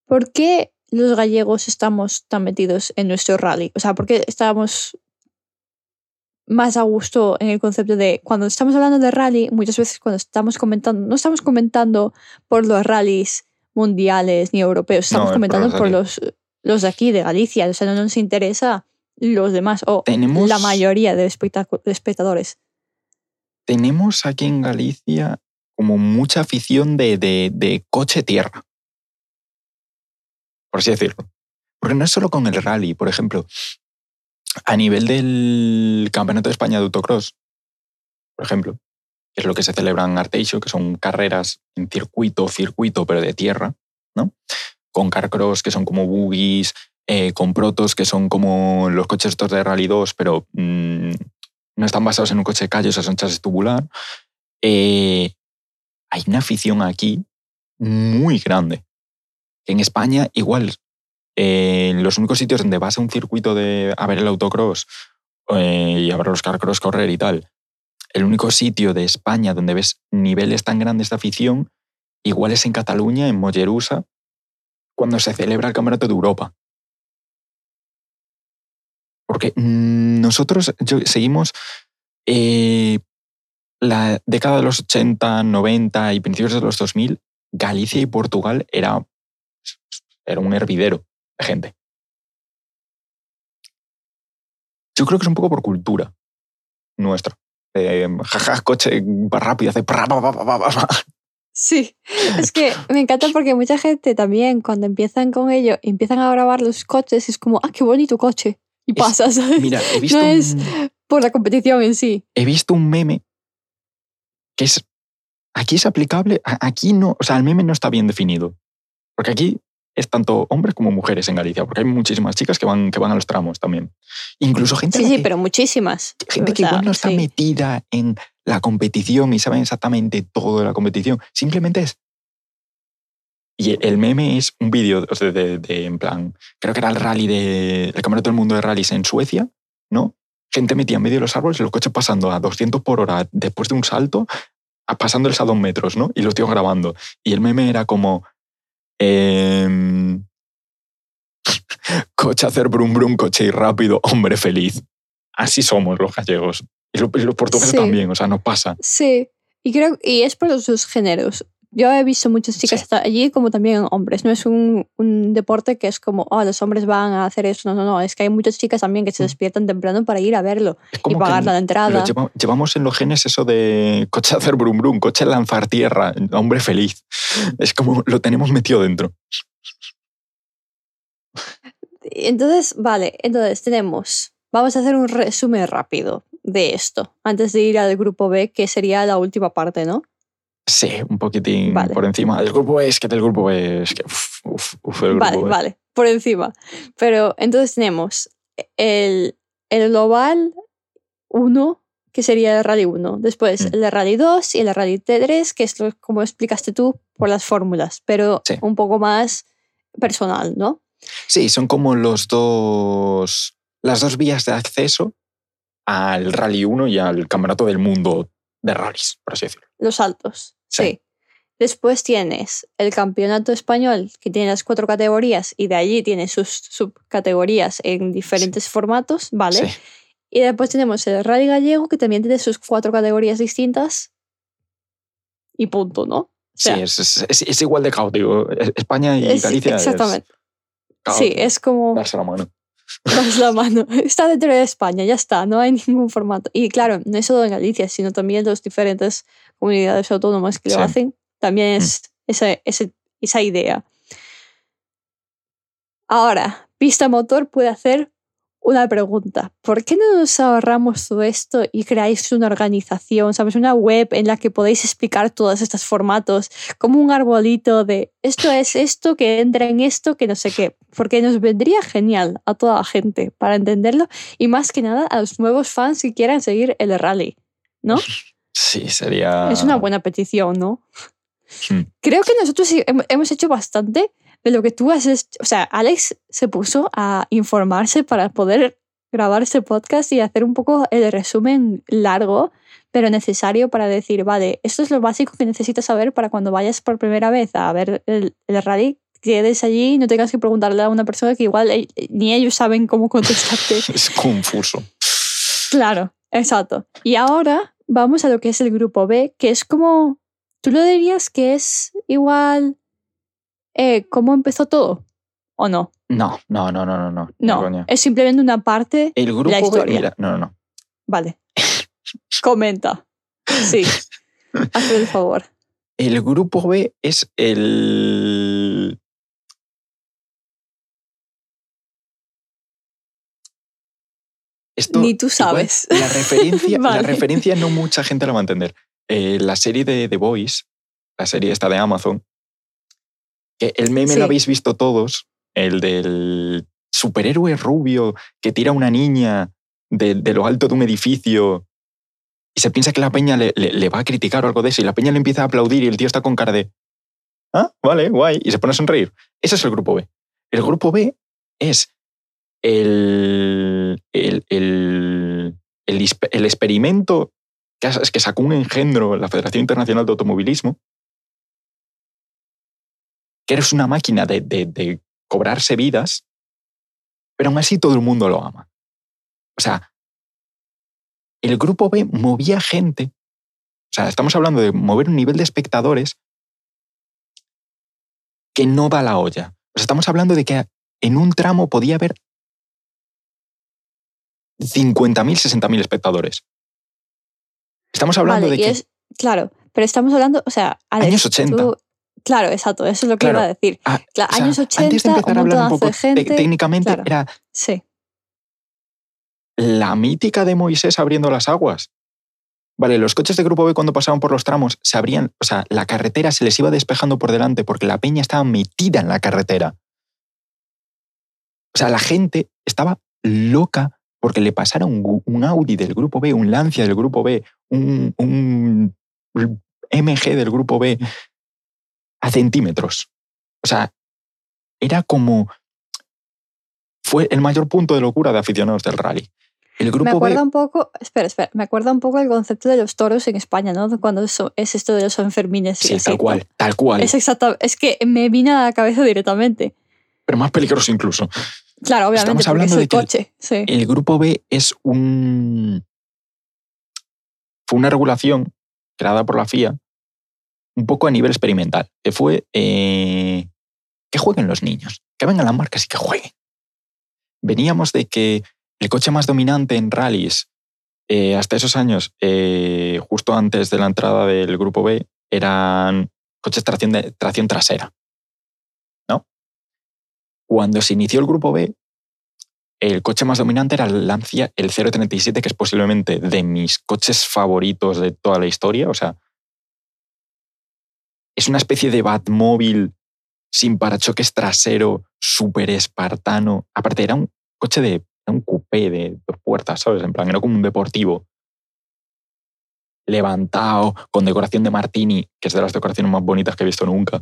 ¿por qué los gallegos estamos tan metidos en nuestro rally? O sea, ¿por qué estamos más a gusto en el concepto de cuando estamos hablando de rally, muchas veces cuando estamos comentando, no estamos comentando por los rallies mundiales ni europeos, estamos comentando por los, los de aquí, de Galicia, o sea, no nos interesa los demás o Tenemos- la mayoría de, espectadores. tenemos aquí en Galicia como mucha afición de, de- de coche-tierra. Por así decirlo. Porque no es solo con el rally, por ejemplo, a nivel del Campeonato de España de Autocross, por ejemplo, que es lo que se celebra en Arteixo, que son carreras en circuito, circuito, pero de tierra, ¿no? Con carcross, que son como buggies, eh, con protos, que son como los coches estos de Rally 2, pero mm, no están basados en un coche de calle, o sea, son chasis tubular. Eh, hay una afición aquí muy grande. En España, igual, eh, los únicos sitios donde vas a un circuito de a ver el autocross eh, y a ver los carcross correr y tal, el único sitio de España donde ves niveles tan grandes de afición, igual es en Cataluña, en Mollerusa, cuando se celebra el Campeonato de Europa. Porque mm, nosotros yo- seguimos eh, la década de los 80, 90 y principios de los 2000, Galicia y Portugal era, era un hervidero gente. Yo creo que es un poco por cultura nuestra. Eh, jaja, coche va rápido, hace... pra. Sí, es que me encanta porque mucha gente también cuando empiezan con ello, empiezan a grabar los coches es como, ah, qué bonito coche. Y Es- pasa, ¿sabes? Mira, he visto, No es- Por la competición en sí. he visto un meme que es... Aquí es aplicable, aquí no, o sea, el meme no está bien definido. Porque aquí es tanto hombres como mujeres en Galicia, porque hay muchísimas chicas que van, que van a los tramos también. Incluso gente, Sí, sí, que- pero muchísimas. gente O que sea, igual no está sí. metida en la competición y saben exactamente todo de la competición. Simplemente es. Y el meme es un vídeo o sea, de, de- en plan, creo que era el rally de, el campeonato del mundo de rallies en Suecia, ¿no? Gente metida en medio de los árboles, los coches pasando a 200 por hora después de un salto, pasándoles a dos metros, ¿no? Y los tíos grabando. Y el meme era como, Em, <laughs> coche hacer brum brum, coche y rápido, hombre feliz. Así somos los gallegos. Y lo- y los portugueses Sí. también, o sea, nos pasa. Sí, y creo y es por los dos géneros. Yo he visto muchas chicas Sí. allí como también hombres. No es un, un deporte que es como, oh, los hombres van a hacer eso. No, no, no. Es que hay muchas chicas también que se Mm. despiertan temprano para ir a verlo y pagar la entrada. lleva- llevamos en los genes eso de coche hacer brum brum, coche lanzar tierra, hombre feliz. Es como lo tenemos metido dentro. Entonces, vale, entonces tenemos, vamos a hacer un resumen rápido de esto antes de ir al grupo B, que sería la última parte, ¿no? Sí, un poquitín Vale. por encima. Del grupo B es que del grupo B es que. Uf, uf, uf, el grupo Vale, B. vale, por encima. Pero entonces tenemos el, el global 1, que sería el rally 1. Después Mm. el rally 2 y el rally 3, que es lo, como explicaste tú por las fórmulas, pero Sí. un poco más personal, ¿no? Sí, son como los dos. Las dos vías de acceso al Rally 1 y al Campeonato del Mundo de rallies, por así decirlo. Los altos, sí. Sí. Después tienes el campeonato español, que tiene las cuatro categorías, y de allí tiene sus subcategorías en diferentes formatos, ¿vale? Sí. Y después tenemos el rally gallego, que también tiene sus cuatro categorías distintas. Y punto, ¿no? O sea, sí, es, es- es- es igual de caótico. Es- España y Galicia. es exactamente. Sí, es como Darse la mano. das la mano. <laughs> Está dentro de España, ya está, no hay ningún formato. Y claro, no es solo en Galicia, sino también las diferentes comunidades autónomas que Sí. lo hacen. También Mm. es esa, ese- esa idea. Ahora, Pista Motor puede hacer una pregunta. ¿Por qué no nos ahorramos todo esto y creáis una organización, sabes, una web en la que podéis explicar todos estos formatos, como un arbolito de esto es esto, que entra en esto, que no sé qué? Porque nos vendría genial a toda la gente para entenderlo y más que nada a los nuevos fans que quieran seguir el rally, ¿no? <laughs> Sí, sería. Es una buena petición, ¿no? Mm. Creo que nosotros hemos hecho bastante de lo que tú has hecho. O sea, Alex se puso a informarse para poder grabar este podcast y hacer un poco el resumen largo, pero necesario para decir, vale, esto es lo básico que necesitas saber para cuando vayas por primera vez a ver el, el rally, quedes allí y no tengas que preguntarle a una persona que igual ni ellos saben cómo contestarte. <laughs> Es confuso. Claro, exacto. Y ahora vamos a lo que es el grupo B, que es como, ¿tú lo dirías que es igual eh, cómo empezó todo? ¿O no? No, no, no, no, no. No, No, es simplemente una parte. El grupo B, historia. mira, no, no, no. Vale. Comenta. Sí. <laughs> Hazme el favor. El grupo B es el. Esto, Ni tú igual, sabes. La referencia, <laughs> la referencia no mucha gente la va a entender. Eh, la serie de The Boys, la serie esta de Amazon, que el meme Sí. lo habéis visto todos, el del superhéroe rubio que tira a una niña de, de lo alto de un edificio y se piensa que la peña le, le- le va a criticar o algo de eso y la peña le empieza a aplaudir y el tío está con cara de, ah, vale, guay, y se pone a sonreír. Ese es el grupo B. El grupo B es el, el, el, el, experimento que, has- que sacó un engendro la Federación Internacional de Automovilismo, que eres una máquina de, de- de cobrarse vidas, pero aún así todo el mundo lo ama. O sea, el grupo B movía gente, o sea, estamos hablando de mover un nivel de espectadores que no da la olla. O sea, estamos hablando de que en un tramo podía haber 50.000, 60.000 espectadores. Estamos hablando Vale, de que es, claro, pero estamos hablando, o sea, Alex, Años 80. tú- claro, exacto, eso es lo que Claro. iba a decir. ah, Cla- o sea, años antes de 80, empezar a hablar un poco gente, te- técnicamente, claro. era Sí, la mítica de Moisés abriendo las aguas. Vale, los coches de grupo B cuando pasaban por los tramos se abrían, o sea, la carretera se les iba despejando por delante porque la peña estaba metida en la carretera. O sea, la gente estaba loca porque le pasara un, un Audi del grupo B, un Lancia del grupo B, un, un MG del grupo B a centímetros. O sea, era como... Fue el mayor punto de locura de aficionados del rally. El grupo Me B acuerda un poco, espera, espera, me acuerda un poco el concepto de los toros en España, ¿no? Cuando eso- es esto de los Sanfermines. y Sí, tal cual, tal cual. Es exacto, es que me vino a la cabeza directamente. Pero más peligroso incluso. Claro, obviamente, Estamos hablando es de el- coche. Sí. El grupo B es un. Fue una regulación creada por la FIA un poco a nivel experimental, que fue eh, que jueguen los niños, que vengan las marcas y que jueguen. Veníamos de que el coche más dominante en rallies eh, hasta esos años, eh, justo antes de la entrada del grupo B, eran coches tracción, de, tracción trasera. Cuando se inició el grupo B, el coche más dominante era el Lancia, el 037, que es posiblemente de mis coches favoritos de toda la historia. O sea, es una especie de Batmóvil sin parachoques trasero, súper espartano. Aparte, era un coche de era un coupé de dos puertas, ¿sabes? En plan, era como un deportivo. Levantado, con decoración de Martini, que es de las decoraciones más bonitas que he visto nunca.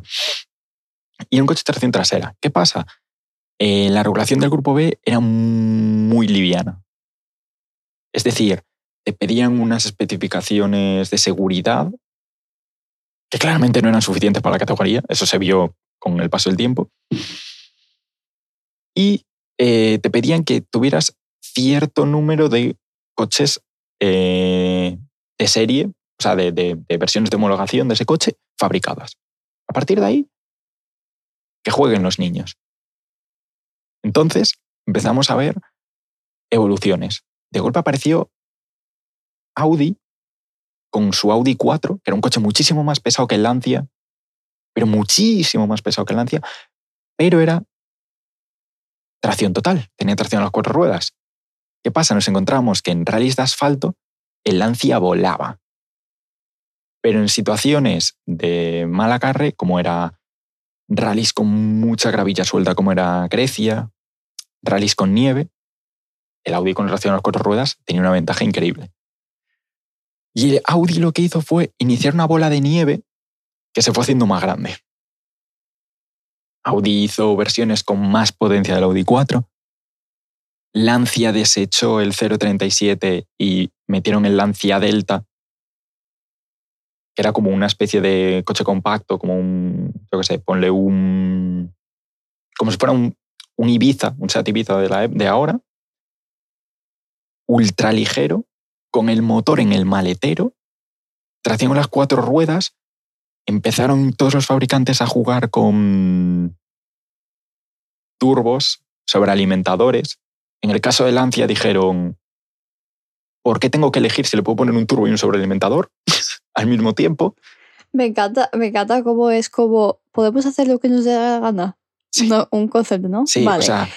Y un coche de tracción trasera. ¿Qué pasa? Eh, la regulación del grupo B era muy liviana. Es decir, te pedían unas especificaciones de seguridad que claramente no eran suficientes para la categoría, eso se vio con el paso del tiempo. Y eh, te pedían que tuvieras cierto número de coches eh, de serie, o sea, de, de- de versiones de homologación de ese coche fabricadas. A partir de ahí, que jueguen los niños. Entonces empezamos a ver evoluciones. De golpe apareció Audi con su Audi 4, que era un coche muchísimo más pesado que el Lancia, pero muchísimo más pesado que el Lancia, pero era tracción total, tenía tracción a las cuatro ruedas. ¿Qué pasa? Nos encontramos que en rallies de asfalto el Lancia volaba, pero en situaciones de mal acarre, como era rallies con mucha gravilla suelta, como era Grecia, rallies con nieve, el Audi con tracción a las cuatro ruedas tenía una ventaja increíble. Y el Audi lo que hizo fue iniciar una bola de nieve que se fue haciendo más grande. Audi hizo versiones con más potencia del Audi 4. Lancia desechó el 037 y metieron el Lancia Delta, que era como una especie de coche compacto, como un, yo qué sé, ponle un... como si fuera un, un Ibiza, un Seat Ibiza de, ahora, ultra ligero, con el motor en el maletero, tracción las cuatro ruedas, empezaron todos los fabricantes a jugar con turbos, sobrealimentadores. En el caso de Lancia dijeron, ¿por qué tengo que elegir si le puedo poner un turbo y un sobrealimentador <laughs> al mismo tiempo? Me encanta, me encanta cómo es como podemos hacer lo que nos dé la gana. Sí. No, un concepto, ¿no? Sí, vale. o sea,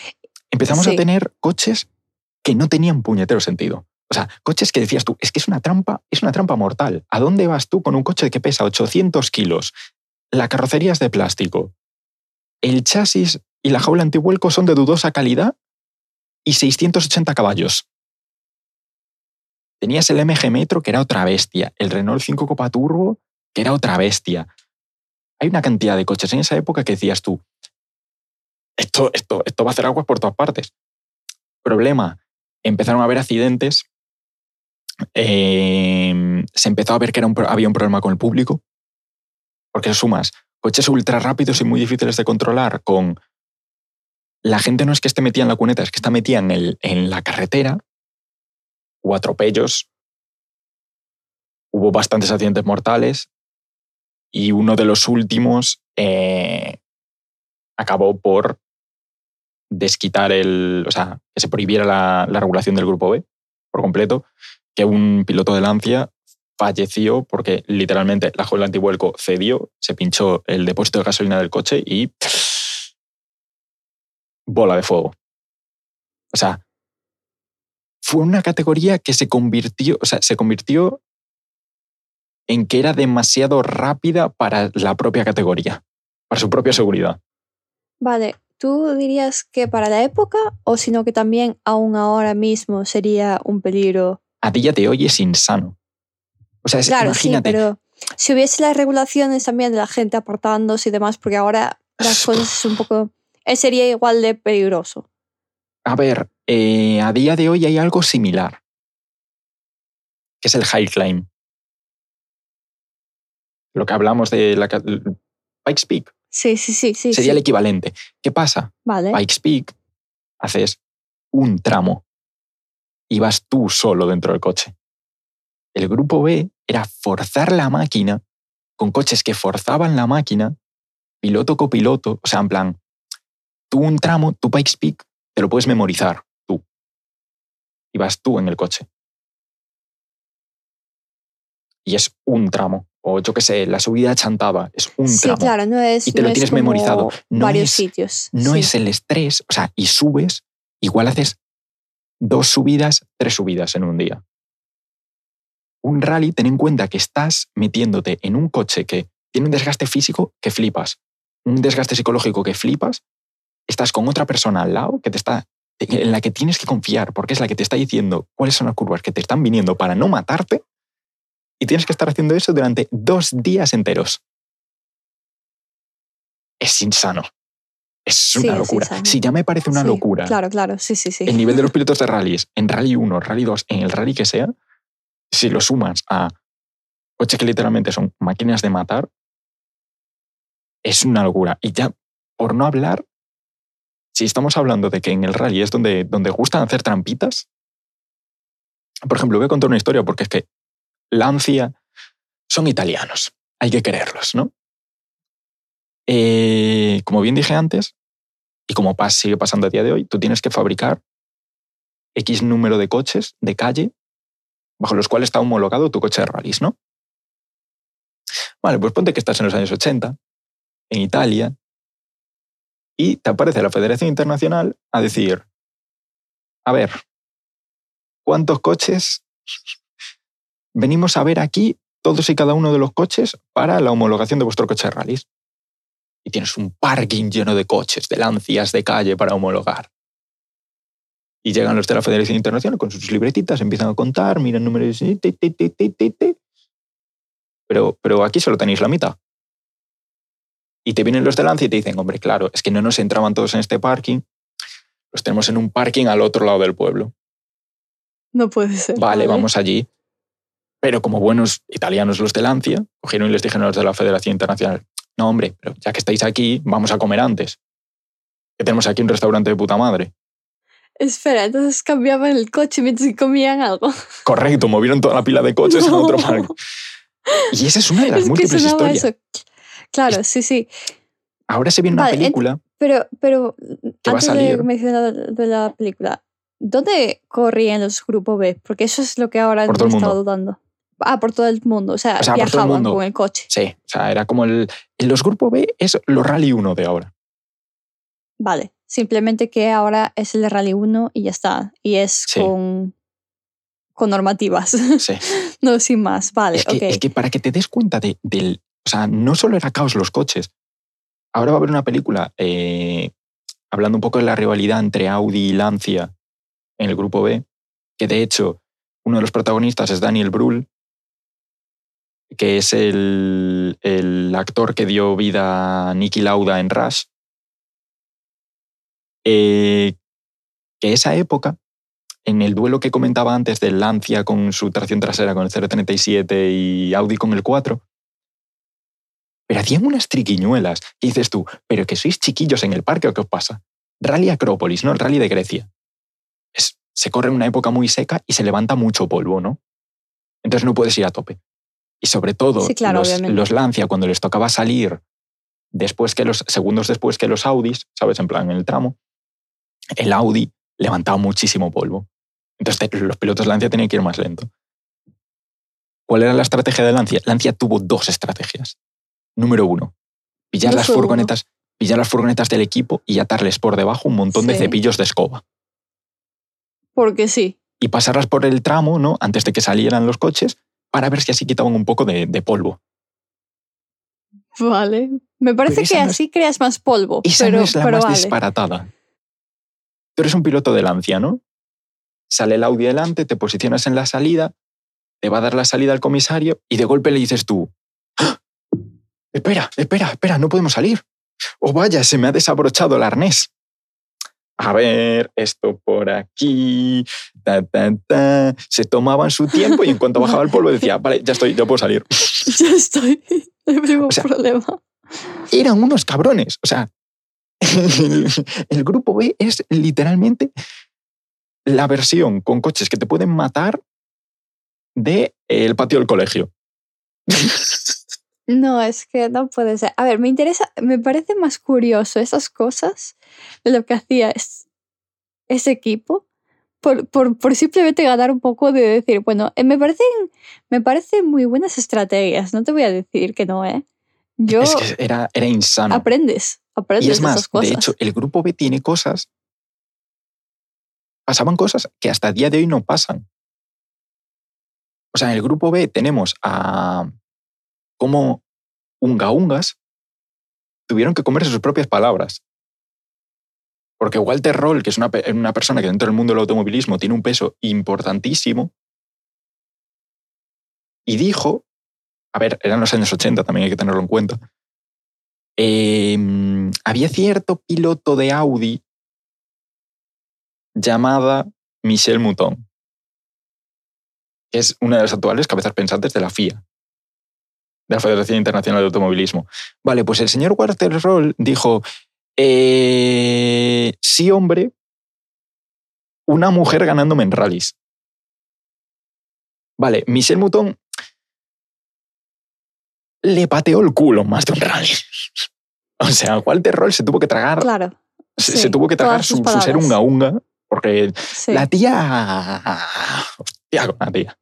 empezamos a tener coches que no tenían puñetero sentido. O sea, coches que decías tú, es que es una trampa, es una trampa mortal. ¿A dónde vas tú con un coche que pesa 800 kilos? La carrocería es de plástico. El chasis y la jaula antivuelco son de dudosa calidad y 680 caballos. Tenías el MG Metro, que era otra bestia. El Renault 5 Copa Turbo, que era otra bestia. Hay una cantidad de coches en esa época que decías tú, esto, esto, esto va a hacer aguas por todas partes. Problema, empezaron a haber accidentes, eh, se empezó a ver que había un problema con el público, porque sumas coches ultra rápidos y muy difíciles de controlar con... La gente no es que esté metida en la cuneta, es que está metida en, el, en la carretera, hubo atropellos, hubo bastantes accidentes mortales. Y uno de los últimos eh, acabó por desquitar el, o sea, que se prohibiera la, la regulación del grupo B por completo, que un piloto de Lancia falleció porque literalmente la joya antivuelco cedió, se pinchó el depósito de gasolina del coche y <sniffs> bola de fuego. O sea, fue una categoría que se convirtió, o sea, se convirtió en que era demasiado rápida para la propia categoría, para su propia seguridad. Vale, ¿tú dirías que para la época o sino que también aún ahora mismo sería un peligro? A ti ya te oyes insano. O sea, es- Claro, imagínate, sí, pero si hubiese las regulaciones también de la gente aportándose y demás, porque ahora las cosas es un poco... eh, Sería igual de peligroso. A ver, eh, a día de hoy hay algo similar, que es el high climb. Lo que hablamos de la Pikes Peak Sí, sí, sí, sí. sería sí. el equivalente. ¿Qué pasa? Vale. Pikes Peak haces un tramo y vas tú solo dentro del coche. El grupo B era forzar la máquina con coches que forzaban la máquina, piloto copiloto, o sea, en plan, tú un tramo, tu Pikes Peak, te lo puedes memorizar tú. Y vas tú en el coche. Y es un tramo. O yo qué sé, la subida chantada es un sí, tramo. claro, no es. Y te no lo es tienes memorizado. No varios es- sitios. no sí. es el estrés, o sea, y subes, igual haces dos subidas, tres subidas en un día. Un rally, ten en cuenta que estás metiéndote en un coche que tiene un desgaste físico que flipas, un desgaste psicológico que flipas, estás con otra persona al lado que te está en la que tienes que confiar porque es la que te está diciendo cuáles son las curvas que te están viniendo para no matarte y tienes que estar haciendo eso durante dos días enteros. Es insano. Es una locura. Si ya me parece una locura Claro, claro, sí, sí, sí. el nivel de los <laughs> pilotos de rallies en Rally 1, Rally 2, en el rally que sea, si lo sumas a coches que literalmente son máquinas de matar, es una locura. Y ya, por no hablar, si estamos hablando de que en el rally es donde, donde gustan hacer trampitas, por ejemplo, voy a contar una historia porque es que Lancia son italianos, hay que quererlos, ¿no? Eh, como bien dije antes, y como sigue pasando a día de hoy, tú tienes que fabricar X número de coches de calle bajo los cuales está homologado tu coche de rallies, ¿no? Vale, pues ponte que estás en los años 80, en Italia, y te aparece la Federación Internacional a decir, a ver, ¿cuántos coches venimos a ver aquí todos y cada uno de los coches para la homologación de vuestro coche de rallies? Y tienes un parking lleno de coches, de lancias de calle para homologar. Y llegan los de la Federación Internacional con sus libretitas, empiezan a contar, miran números. y ti. Pero, pero aquí solo tenéis la mitad. Y te vienen los de Lancia y te dicen, hombre, claro, es que no nos entraban todos en este parking, los tenemos en un parking al otro lado del pueblo. No puede ser. Vale, vamos allí. Pero como buenos italianos los de Lancia, cogieron y les dijeron a los de la Federación Internacional, no, hombre, pero ya que estáis aquí, vamos a comer antes. Que tenemos aquí un restaurante de puta madre. Espera, entonces cambiaban el coche mientras comían algo. <laughs> Correcto, movieron toda la pila de coches en otro No. parque. Y esa es una de las Es múltiples historias. eso. Claro, sí, sí. Ahora se viene una Vale, película. Pero, pero Que va a antes de salir. mencionar de la película, ¿dónde corrían los Grupo B? Porque eso es lo que ahora me estaba mundo. dudando. Ah, por todo el mundo. O sea, O sea, por viajaban mundo. con el coche. Sí, o sea, era como el. Los grupos B es los Rally 1 de ahora. Vale. Simplemente que ahora es el de Rally 1 y ya está. Y es Sí. con, con normativas. Sí. <laughs> no, sin más. Vale, Es que, ok. es que para que te des cuenta de, del. O sea, no solo era caos los coches. Ahora va a haber una película eh, hablando un poco de la rivalidad entre Audi y Lancia en el grupo B, que de hecho uno de los protagonistas es Daniel Brühl, que es el, el actor que dio vida a Nicky Lauda en Rush. Eh, que esa época, en el duelo que comentaba antes del Lancia con su tracción trasera con el 037 y Audi con el 4, pero hacían unas triquiñuelas. Dices tú, pero que sois chiquillos en el parque o qué os pasa? Rally Acrópolis, ¿no? El rally de Grecia. Es, se corre en una época muy seca y se levanta mucho polvo, ¿no? Entonces no puedes ir a tope. Y sobre todo, Sí, claro, los, Lancia, cuando les tocaba salir después que los segundos después que los Audis, ¿sabes? En plan, en el tramo, el Audi levantaba muchísimo polvo. Entonces los pilotos Lancia tenían que ir más lento. ¿Cuál era la estrategia de Lancia? Lancia tuvo dos estrategias. Número uno, pillar las uno. furgonetas, pillar las furgonetas del equipo y atarles por debajo un montón de cepillos de escoba. Porque sí. Y pasarlas por el tramo, ¿no? Antes de que salieran los coches, para ver si así quitaban un poco de, de polvo. Vale. Me parece que no es- así creas más polvo. Esa pero, no es la pero más vale. disparatada. Tú eres un piloto de Lancia, ¿no? Sale el Audi delante, te posicionas en la salida, te va a dar la salida al comisario y de golpe le dices tú, ¡Ah! espera, espera, espera, no podemos salir. O vaya, se me ha desabrochado el arnés. A ver, esto por aquí, ta, ta, ta. Se tomaban su tiempo y en cuanto <laughs> bajaba el polvo decía, vale, ya estoy, ya puedo salir. <laughs> Ya estoy. <laughs> No hay ningún O sea, problema. Eran unos cabrones. O sea, el, el grupo B es literalmente la versión con coches que te pueden matar de el patio del colegio. No, es que no puede ser. A ver, me interesa, me parece más curioso esas cosas de lo que hacía es- ese equipo por, por, por simplemente ganar un poco de decir, bueno, eh, me parecen, me parecen muy buenas estrategias, no te voy a decir que no, ¿eh? Yo Es que era, era insano. aprendes, aprendes Y es más, esas cosas. de hecho, el grupo B tiene cosas. Pasaban cosas que hasta el día de hoy no pasan. O sea, en el grupo B tenemos a como unga ungas tuvieron que comerse sus propias palabras. Porque Walter Roll, que es una, pe- una persona que dentro del mundo del automovilismo tiene un peso importantísimo, y dijo, a ver, eran los años 80, también hay que tenerlo en cuenta, em, había cierto piloto de Audi llamada Michel Mouton, que es una de las actuales cabezas pensantes de la FIA, de la Federación Internacional de Automovilismo. Vale, pues el señor Walter Roll dijo, eh, sí, hombre, una mujer ganándome en rallies. Vale, Michel Mouton le pateó el culo más de un rally. <laughs> O sea, Walter Roll se tuvo que tragar, Claro. se, sí, se tuvo que tragar su, ser unga unga, porque Sí. la tía. Hostia, con la tía.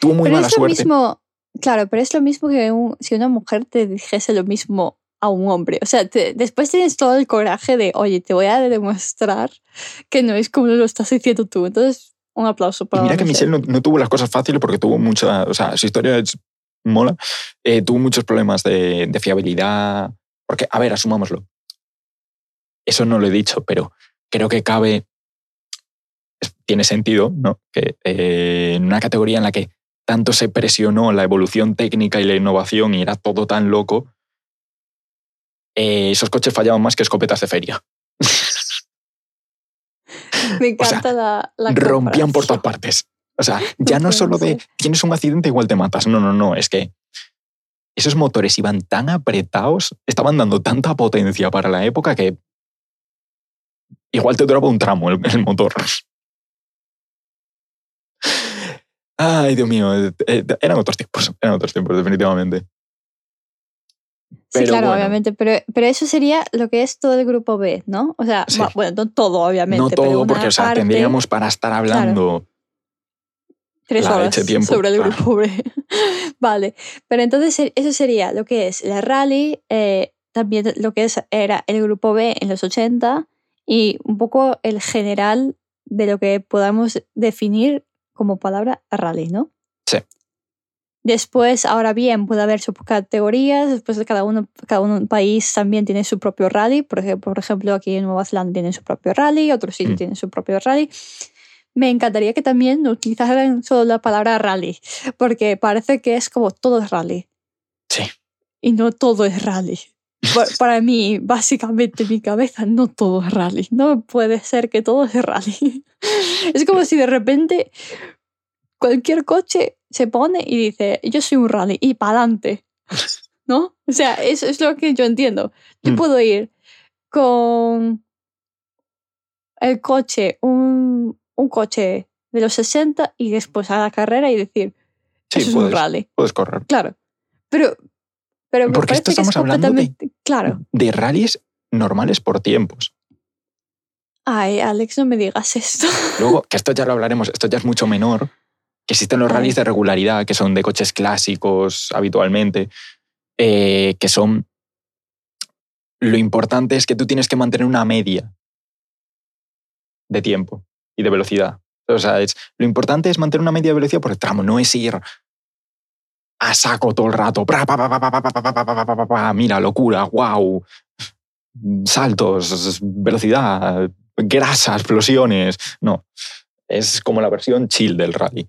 Tuvo muy pero mala es lo suerte. mismo, claro, pero es lo mismo que un- si una mujer te dijese lo mismo a un hombre. O sea, te- después tienes todo el coraje de, oye, te voy a demostrar que no es como lo estás diciendo tú. Entonces, un aplauso Y para mira que Michelle. No, no tuvo las cosas fáciles porque tuvo mucha. O sea, su historia es mola. Eh, tuvo muchos problemas de, de fiabilidad. Porque, a ver, asumámoslo. Eso no lo he dicho, pero creo que cabe. Tiene sentido, ¿no? Que eh, en una categoría en la que tanto se presionó la evolución técnica y la innovación y era todo tan loco, eh, esos coches fallaban más que escopetas de feria. Me <laughs> o sea, encanta la, la rompían por todas partes. O sea, ya no solo de tienes un accidente igual te matas. No, no, no. Es que esos motores iban tan apretados, estaban dando tanta potencia para la época que igual te duraba un tramo el, el motor. Ay, Dios mío. eh, eh, Eran otros tiempos. Eran otros tiempos, definitivamente. Sí, claro, bueno. obviamente, pero, pero eso sería lo que es todo el grupo B, ¿no? O sea, Sí. bueno, no todo, obviamente. No todo, porque o sea, parte, tendríamos para estar hablando. tres la horas tiempo, sobre el claro. grupo B. <laughs> vale, pero entonces eh, eso sería lo que es la rally, eh, también lo que es, era el grupo B en los 80 y un poco el general de lo que podamos definir como palabra rally, ¿no? Sí. Después, ahora bien, puede haber subcategorías, después de cada uno, cada uno país también tiene su propio rally, por ejemplo, por ejemplo aquí en Nueva Zelanda tienen su propio rally, otros sitios Mm. tienen su propio rally. Me encantaría que también utilizaran solo la palabra rally, porque parece que es como todo es rally. Sí. Y no todo es rally. Pa- <laughs> Para mí, básicamente, en mi cabeza, no todo es rally. No puede ser que todo es rally. <laughs> Es como si de repente cualquier coche se pone y dice, yo soy un rally, y para adelante. ¿No? O sea, eso es lo que yo entiendo. Yo Mm. puedo ir con el coche, un, un coche de los 60 y después a la carrera y decir, Sí, eso es puedes, un rally. puedes correr. Claro. Pero, pero me Porque esto parece que es estamos hablando de- claro. De rallies normales por tiempos. Ay, Alex, no me digas esto. Luego, <laughs> que esto ya lo hablaremos, esto ya es mucho menor, que existen los rallies de regularidad, que son de coches clásicos habitualmente, que son... Lo importante es que tú tienes que mantener una media de tiempo y de velocidad. O sea, es, lo importante es mantener una media de velocidad por el tramo, no es ir a saco todo el rato. Mira, locura, wow. Saltos, velocidad, grasa, explosiones. No, es como la versión chill del rally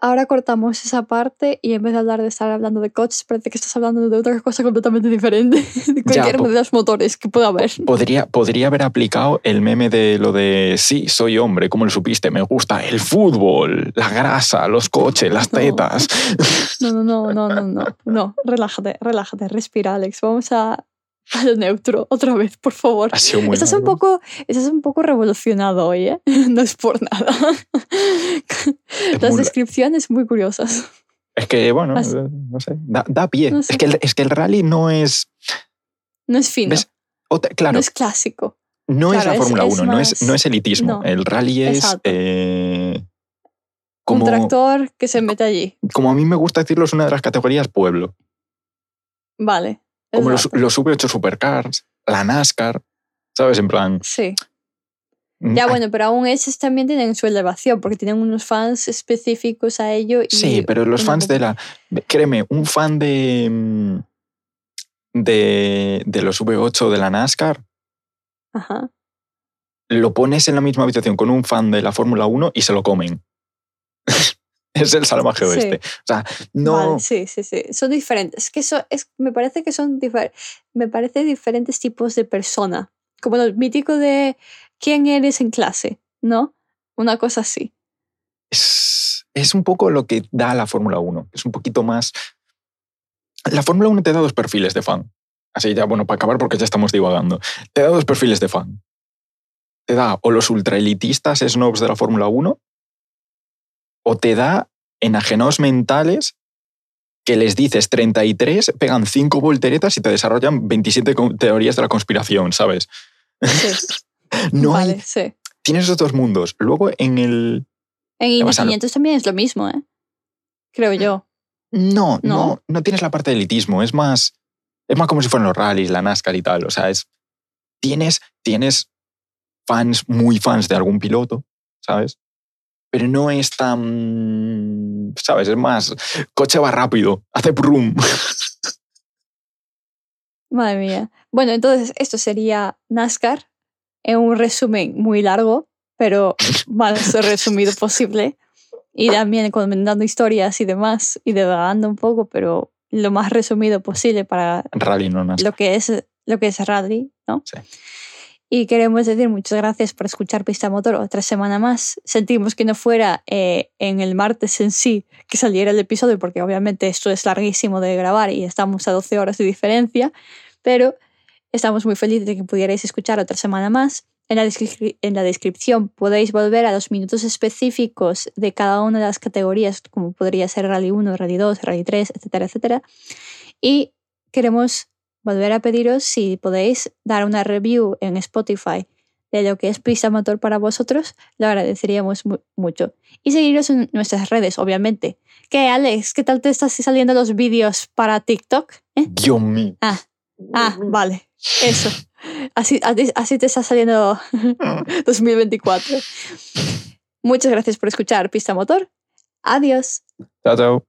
ahora cortamos esa parte y en vez de hablar de estar hablando de coches, parece que estás hablando de otra cosa completamente diferente, <laughs> de cualquier de los motores que pueda haber. Podría, podría haber aplicado el meme de lo de sí, soy hombre, ¿cómo lo supiste? Me gusta el fútbol, la grasa, los coches, las <laughs> tetas. No, no, no, no, no, no, no, <laughs> relájate, relájate, respira, Alex. Vamos a, <laughs> al neutro otra vez, por favor. Ha sido muy estás un poco, estás un poco revolucionado hoy, ¿eh? <laughs> No es por nada. Las descripciones muy curiosas. Es que, bueno, no sé, da, pie. Es, que el, es que el rally no es... No es fino. claro. No es clásico. No es la Fórmula 1, no, es, no es elitismo. el rally es... Eh, como, un tractor que se mete allí. Como a mí me gusta decirlo, es una de las categorías pueblo. Vale. Como los, los V8 Supercars, la NASCAR, ¿sabes? En plan. Sí. Mm, ya, bueno, pero aún esos también tienen su elevación porque tienen unos fans específicos a ello. sí, pero los fans de la. Créeme, un fan de. Mm, de, de los V8 de la NASCAR. Ajá. Lo pones en la misma habitación con un fan de la Fórmula 1 y se lo comen. <laughs> es el salvaje oeste. O sea, no. sí, sí, sí. Son diferentes. Es que eso es, me parece que son me parece diferentes tipos de persona. Como el mítico de quién eres en clase, ¿no? Una cosa así. Es, es un poco lo que da la Fórmula 1. Es un poquito más. La Fórmula 1 te da dos perfiles de fan. Así ya, bueno, para acabar porque ya estamos divagando. Te da dos perfiles de fan. Te da o los ultraelitistas snobs de la Fórmula 1 o te da enajenados mentales que les dices 33, pegan 5 volteretas y te desarrollan 27 teorías de la conspiración, ¿sabes? Sí. <laughs> no vale, sí. Tienes esos dos mundos. Luego en el... En 500 también es lo mismo, ¿eh? Creo yo. No, no, no, tienes la parte de elitismo. Es más, es más como si fueran los rallies, la NASCAR y tal. O sea, es, tienes, tienes fans, muy fans de algún piloto, ¿sabes? Pero no es tan, ¿sabes? Es más, coche va rápido, hace brum. <laughs> Madre mía. Bueno, entonces esto sería NASCAR en un resumen muy largo, pero <laughs> más resumido posible. Y también comentando historias y demás, y devagando un poco, pero lo más resumido posible para rally, no lo que es lo que es rally, ¿no? Sí. Y queremos decir muchas gracias por escuchar Pista Motor otra semana más. Sentimos que no fuera eh, en el martes en sí que saliera el episodio, porque obviamente esto es larguísimo de grabar y estamos a 12 horas de diferencia, pero estamos muy felices de que pudierais escuchar otra semana más. En la, en la descripción podéis volver a los minutos específicos de cada una de las categorías, como podría ser Rally 1, Rally 2, Rally 3, etcétera, etcétera. Y queremos volver a pediros si podéis dar una review en Spotify de lo que es Pista Motor para vosotros, lo agradeceríamos mucho. Y seguiros en nuestras redes, obviamente. ¿Qué, Alex? ¿Qué tal te estás saliendo los vídeos para TikTok? ¿Eh? Dios mío. Ah, ah, vale. Eso. Así, así te está saliendo <laughs> 2024. Muchas gracias por escuchar Pista Motor. Adiós. Chao, chao.